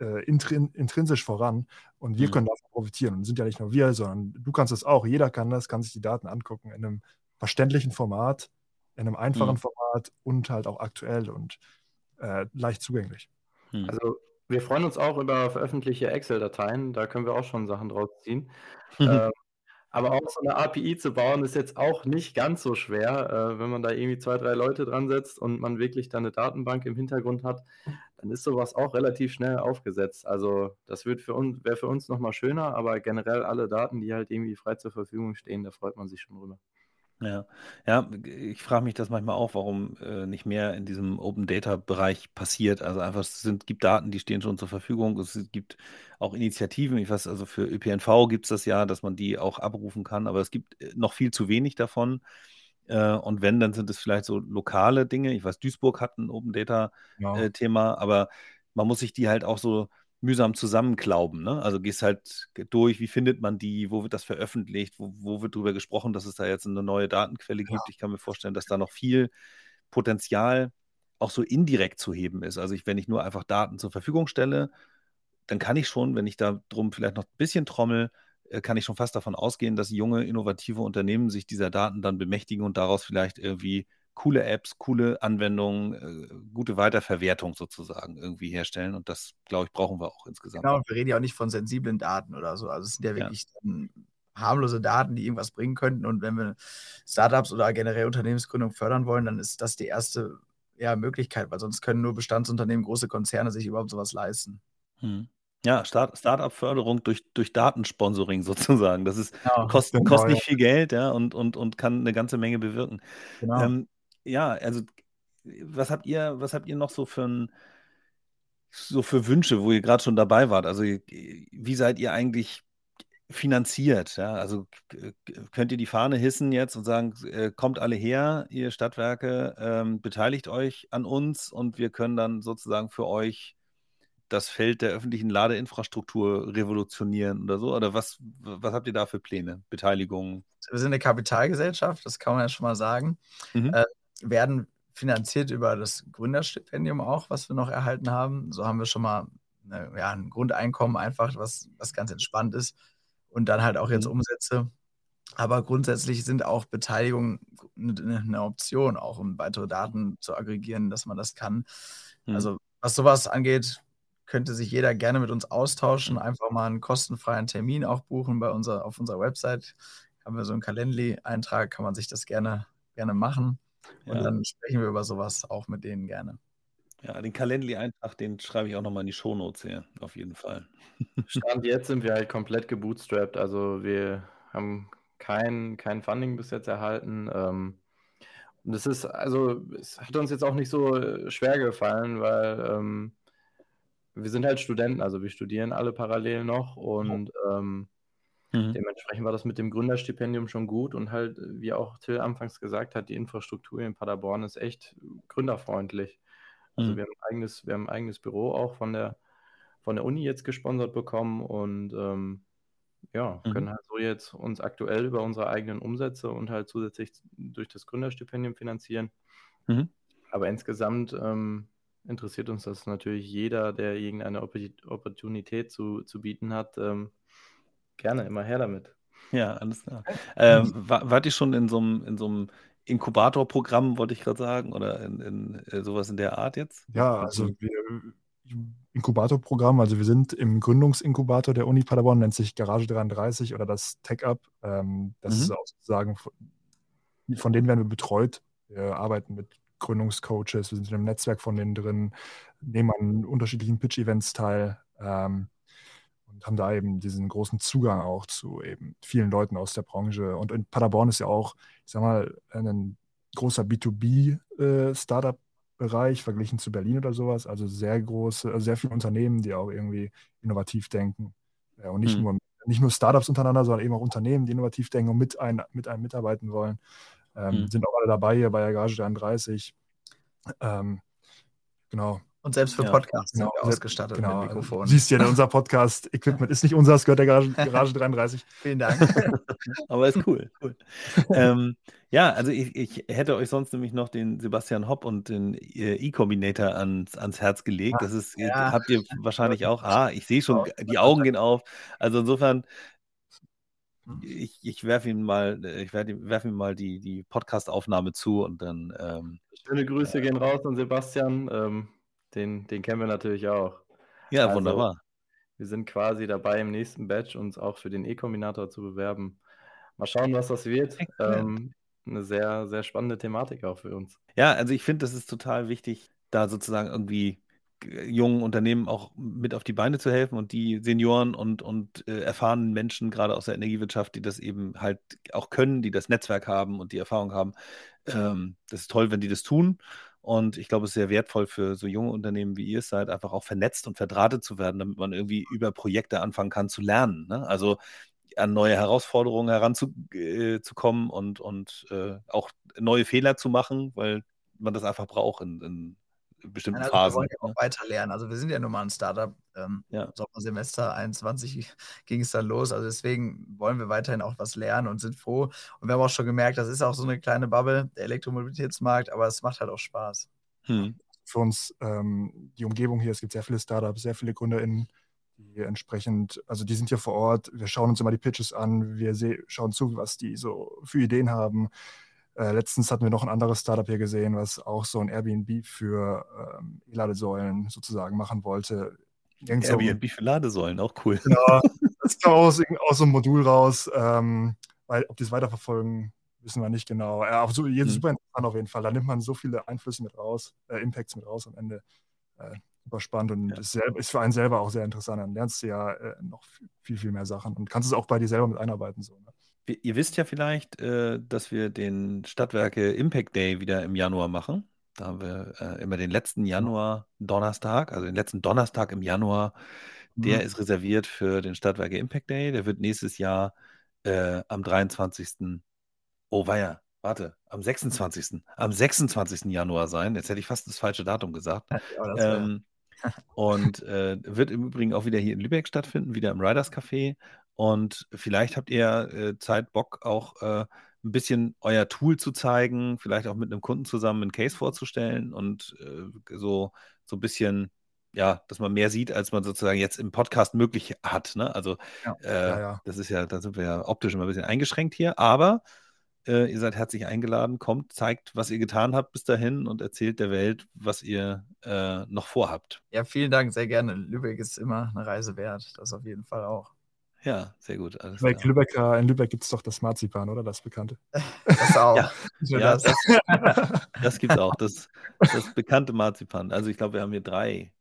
äh, intrin intrinsisch voran und wir mhm. können davon profitieren. Und sind ja nicht nur wir, sondern du kannst es auch. Jeder kann das, kann sich die Daten angucken in einem verständlichen Format, in einem einfachen mhm. Format und halt auch aktuell und äh, leicht zugänglich.
Mhm. Also wir freuen uns auch über veröffentlichte Excel-Dateien, da können wir auch schon Sachen draus ziehen. ähm, aber auch so eine API zu bauen, ist jetzt auch nicht ganz so schwer. Äh, wenn man da irgendwie zwei, drei Leute dran setzt und man wirklich da eine Datenbank im Hintergrund hat, dann ist sowas auch relativ schnell aufgesetzt. Also das wird für uns, wäre für uns nochmal schöner, aber generell alle Daten, die halt irgendwie frei zur Verfügung stehen, da freut man sich schon drüber.
Ja, ja, ich frage mich das manchmal auch, warum äh, nicht mehr in diesem Open Data Bereich passiert. Also einfach, es sind, gibt Daten, die stehen schon zur Verfügung. Es gibt auch Initiativen, ich weiß, also für ÖPNV gibt es das ja, dass man die auch abrufen kann, aber es gibt äh, noch viel zu wenig davon. Äh, und wenn, dann sind es vielleicht so lokale Dinge. Ich weiß, Duisburg hat ein Open Data ja. äh, Thema, aber man muss sich die halt auch so mühsam zusammenklauben. Ne? Also gehst halt durch, wie findet man die, wo wird das veröffentlicht, wo, wo wird darüber gesprochen, dass es da jetzt eine neue Datenquelle gibt. Ja. Ich kann mir vorstellen, dass da noch viel Potenzial auch so indirekt zu heben ist. Also ich, wenn ich nur einfach Daten zur Verfügung stelle, dann kann ich schon, wenn ich da drum vielleicht noch ein bisschen trommel, äh, kann ich schon fast davon ausgehen, dass junge, innovative Unternehmen sich dieser Daten dann bemächtigen und daraus vielleicht irgendwie coole Apps, coole Anwendungen, äh, gute Weiterverwertung sozusagen irgendwie herstellen. Und das, glaube ich, brauchen wir auch insgesamt.
Genau, und wir reden ja auch nicht von sensiblen Daten oder so. Also es sind ja wirklich ja. harmlose Daten, die irgendwas bringen könnten. Und wenn wir Startups oder generell Unternehmensgründung fördern wollen, dann ist das die erste ja, Möglichkeit, weil sonst können nur Bestandsunternehmen, große Konzerne sich überhaupt sowas leisten.
Hm. Ja, Start Start-up-Förderung durch, durch Datensponsoring sozusagen. Das ist, ja, kostet, genau, kostet nicht viel Geld, ja, und, und, und kann eine ganze Menge bewirken. Genau. Ähm, ja, also was habt ihr, was habt ihr noch so für ein, so für Wünsche, wo ihr gerade schon dabei wart? Also wie seid ihr eigentlich finanziert? Ja? Also könnt ihr die Fahne hissen jetzt und sagen, äh, kommt alle her, ihr Stadtwerke, ähm, beteiligt euch an uns und wir können dann sozusagen für euch das Feld der öffentlichen Ladeinfrastruktur revolutionieren oder so? Oder was, was habt ihr da für Pläne? Beteiligung?
Wir sind eine Kapitalgesellschaft, das kann man ja schon mal sagen. Mhm. Äh, werden finanziert über das Gründerstipendium auch, was wir noch erhalten haben. So haben wir schon mal eine, ja, ein Grundeinkommen einfach, was, was ganz entspannt ist. Und dann halt auch jetzt mhm. Umsätze. Aber grundsätzlich sind auch Beteiligungen eine, eine Option, auch um weitere Daten zu aggregieren, dass man das kann. Mhm. Also was sowas angeht, könnte sich jeder gerne mit uns austauschen, einfach mal einen kostenfreien Termin auch buchen bei unserer, auf unserer Website. Haben wir so einen Calendly-Eintrag, kann man sich das gerne, gerne machen. Und ja. dann sprechen wir über sowas auch mit denen gerne.
Ja, den Calendly-Eintrag, den schreibe ich auch nochmal in die Shownotes hier, auf jeden Fall.
Stand jetzt sind wir halt komplett gebootstrapped, also wir haben kein, kein Funding bis jetzt erhalten. Ähm, und es ist, also, es hat uns jetzt auch nicht so äh, schwer gefallen, weil ähm, wir sind halt Studenten, also wir studieren alle parallel noch und ähm, mhm. dementsprechend war das mit dem Gründerstipendium schon gut und halt, wie auch Till anfangs gesagt hat, die Infrastruktur in Paderborn ist echt gründerfreundlich. Also mhm. wir, haben ein eigenes, wir haben ein eigenes Büro auch von der, von der Uni jetzt gesponsert bekommen und ähm, ja, mhm. können halt so jetzt uns aktuell über unsere eigenen Umsätze und halt zusätzlich durch das Gründerstipendium finanzieren. Mhm. Aber insgesamt ähm, interessiert uns das natürlich jeder, der irgendeine Opportunität zu, zu bieten hat. Ähm, gerne, immer her damit.
Ja, alles klar. Ähm, war, wart ihr schon in so einem, in so einem Inkubatorprogramm, wollte ich gerade sagen, oder in, in, äh, sowas in der Art jetzt?
Ja, also wir, Inkubatorprogramm. Also wir sind im Gründungsinkubator der Uni Paderborn, nennt sich Garage 33 oder das Tech-Up. Ähm, das
Mhm.
ist auch sozusagen, von, von denen werden wir betreut. Wir arbeiten mit Gründungscoaches, wir sind in einem Netzwerk von denen drin, nehmen an unterschiedlichen Pitch-Events teil ähm, und haben da eben diesen großen Zugang auch zu eben vielen Leuten aus der Branche. Und in Paderborn ist ja auch, ich sag mal, ein großer B2B-Startup-Bereich verglichen zu Berlin oder sowas. Also sehr große, also sehr viele Unternehmen, die auch irgendwie innovativ denken. Ja, und nicht,
Hm.
nur, nicht nur Startups untereinander, sondern eben auch Unternehmen, die innovativ denken und mit, ein, mit einem mitarbeiten wollen. Ähm,
Hm.
Sind auch alle dabei hier bei der Garage 33. Ähm, genau.
Und selbst für
Ja,
Podcasts
Genau,
sind wir ausgestattet
genau.
mit Mikrofonen.
Siehst ja, unser Podcast-Equipment ist nicht unser, es gehört der Garage, Garage 33.
Vielen Dank.
Aber ist cool, cool. ähm, ja, also ich, ich hätte euch sonst nämlich noch den Sebastian Hopp und den äh, E-Combinator ans, ans Herz gelegt. Das ist, äh,
ja.
habt ihr wahrscheinlich auch. Ah, ich sehe schon, die Augen gehen auf. Also insofern, ich, ich werfe ihm mal, äh, ich werfe werf ihm mal die, die Podcast-Aufnahme zu und dann ähm,
Schöne Grüße gehen raus an Sebastian. Ähm, den, den kennen wir natürlich auch.
ja,
Also,
wunderbar.
Wir sind quasi dabei, im nächsten Batch uns auch für den E-Kombinator zu bewerben. Mal schauen, was das wird. Ähm, eine sehr, sehr spannende Thematik auch für uns.
Ja, also ich finde, das ist total wichtig, da sozusagen irgendwie äh, jungen Unternehmen auch mit auf die Beine zu helfen und die Senioren und, und äh, erfahrenen Menschen, gerade aus der Energiewirtschaft, die das eben halt auch können, die das Netzwerk haben und die Erfahrung haben. Ähm, das ist toll, wenn die das tun. Und ich glaube, es ist sehr wertvoll für so junge Unternehmen wie ihr es seid, einfach auch vernetzt und verdrahtet zu werden, damit man irgendwie über Projekte anfangen kann zu lernen. Ne? Also an neue Herausforderungen heranzukommen äh, und, und äh, auch neue Fehler zu machen, weil man das einfach braucht in, in bestimmten
also wir
Phasen.
wollen ja auch weiter lernen. Also wir sind ja nun mal ein Startup. Ähm,
Ja.
Sommersemester 21 ging es dann los. Also deswegen wollen wir weiterhin auch was lernen und sind froh. Und wir haben auch schon gemerkt, das ist auch so eine kleine Bubble, der Elektromobilitätsmarkt, aber es macht halt auch Spaß.
Hm.
für uns ähm, die Umgebung hier. Es gibt sehr viele Startups, sehr viele GründerInnen, die entsprechend, also die sind hier vor Ort. Wir schauen uns immer die Pitches an, wir schauen zu, was die so für Ideen haben. Äh, letztens hatten wir noch ein anderes Startup hier gesehen, was auch so ein Airbnb für ähm, E-Ladesäulen sozusagen machen wollte. Irgend so ein-
Airbnb für Ladesäulen, auch cool.
Genau, das kam aus, aus so einem Modul raus. Ähm, weil, ob die es weiterverfolgen, wissen wir nicht genau. Ja, aber so,
Hm.
super interessant auf jeden Fall. Da nimmt man so viele Einflüsse mit raus, äh, Impacts mit raus am Ende. Äh, super spannend und
Ja.
ist, selber, ist für einen selber auch sehr interessant. Dann lernst du ja äh, noch viel, viel mehr Sachen und kannst es auch bei dir selber mit einarbeiten. So, ne?
Ihr wisst ja vielleicht, äh, dass wir den Stadtwerke Impact Day wieder im Januar machen. Da haben wir äh, immer den letzten Januar Donnerstag, also den letzten Donnerstag im Januar, der
Mhm.
ist reserviert für den Stadtwerke Impact Day. Der wird nächstes Jahr äh, am 23. Oh weia, warte, am 26. Am 26. Januar sein. Jetzt hätte ich fast das falsche Datum gesagt.
Ja,
Ähm, und äh, wird im Übrigen auch wieder hier in Lübeck stattfinden, wieder im Riders Café. Und vielleicht habt ihr äh, Zeit, Bock, auch äh, ein bisschen euer Tool zu zeigen, vielleicht auch mit einem Kunden zusammen einen Case vorzustellen und äh, so, so ein bisschen, ja, dass man mehr sieht, als man sozusagen jetzt im Podcast möglich hat. Ne? Also
Ja.
äh,
Ja, ja.
das ist ja, da sind wir ja optisch immer ein bisschen eingeschränkt hier, aber äh, ihr seid herzlich eingeladen, kommt, zeigt, was ihr getan habt bis dahin und erzählt der Welt, was ihr äh, noch vorhabt.
ja, vielen Dank, sehr gerne. Lübeck ist immer eine Reise wert. Das auf jeden Fall auch.
Ja, sehr gut. Alles
Bei
klar.
Lübecker, in Lübeck gibt es doch das Marzipan, oder? Das Bekannte.
Das auch.
Ja. Ja,
das.
das, das gibt es auch. Das, das bekannte Marzipan. Also ich glaube, wir haben hier drei.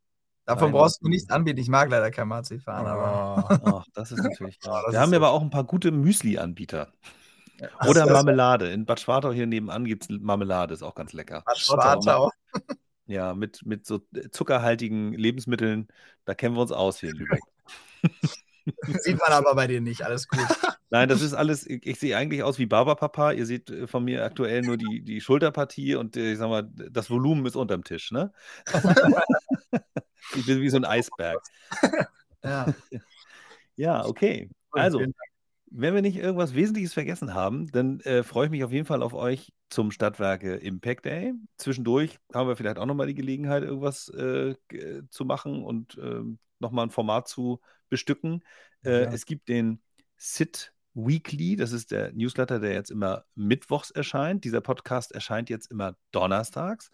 Davon
Drei
brauchst du
Marzipan.
nichts anbieten. Ich mag leider kein Marzipan, aber.
Oh.
Ach, das ist natürlich.
Ja, das
wir
ist
haben
so
aber auch ein paar gute Müsli-Anbieter.
Das
Oder Marmelade. In Bad Schwartau hier nebenan gibt es Marmelade, ist auch ganz lecker.
Bad Schwartau.
Ja, mit, mit so zuckerhaltigen Lebensmitteln, da kennen wir uns aus hier in Lübeck.
Sieht man aber bei dir nicht. Alles gut.
Nein, das ist alles, ich, ich sehe eigentlich aus wie Barberpapa. Ihr seht äh, von mir aktuell nur die, die Schulterpartie und äh, ich sag mal, das Volumen ist unterm Tisch, ne? ich bin wie so ein Eisberg.
Ja.
Ja, okay. Also, wenn wir nicht irgendwas Wesentliches vergessen haben, dann äh, freue ich mich auf jeden Fall auf euch zum Stadtwerke Impact Day. Zwischendurch haben wir vielleicht auch nochmal die Gelegenheit, irgendwas äh, zu machen und ähm, nochmal ein Format zu bestücken. Äh,
Ja.
Es gibt den SIT Weekly, das ist der Newsletter, der jetzt immer mittwochs erscheint. Dieser Podcast erscheint jetzt immer donnerstags.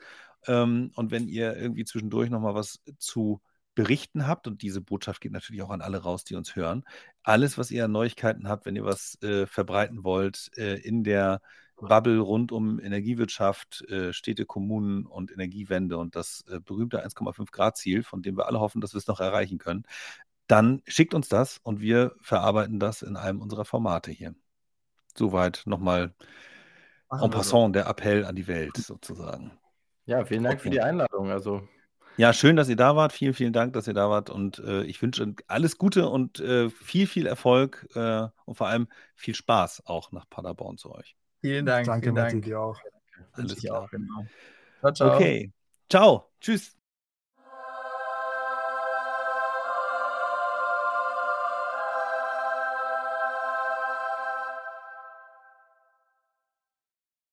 Ähm, und wenn ihr irgendwie zwischendurch nochmal was zu berichten habt, und diese Botschaft geht natürlich auch an alle raus, die uns hören, alles, was ihr an Neuigkeiten habt, wenn ihr was äh, verbreiten wollt äh, in der Bubble rund um Energiewirtschaft, äh, Städte, Kommunen und Energiewende und das äh, berühmte 1,5 Grad Ziel, von dem wir alle hoffen, dass wir es noch erreichen können, dann schickt uns das und wir verarbeiten das in einem unserer Formate hier. Soweit nochmal en passant der Appell an die Welt sozusagen.
Ja, vielen Dank für
Okay.
die Einladung. Also
Ja, schön, dass ihr da wart. Vielen, vielen Dank, dass ihr da wart. Und äh, ich wünsche alles Gute und äh, viel, viel Erfolg äh, und vor allem viel Spaß auch nach Paderborn zu euch.
Vielen Dank.
Danke,
vielen
Matti,
Dank.
dir auch.
Alles klar.
auch, genau. Ciao, ciao.
Okay. Ciao. Tschüss.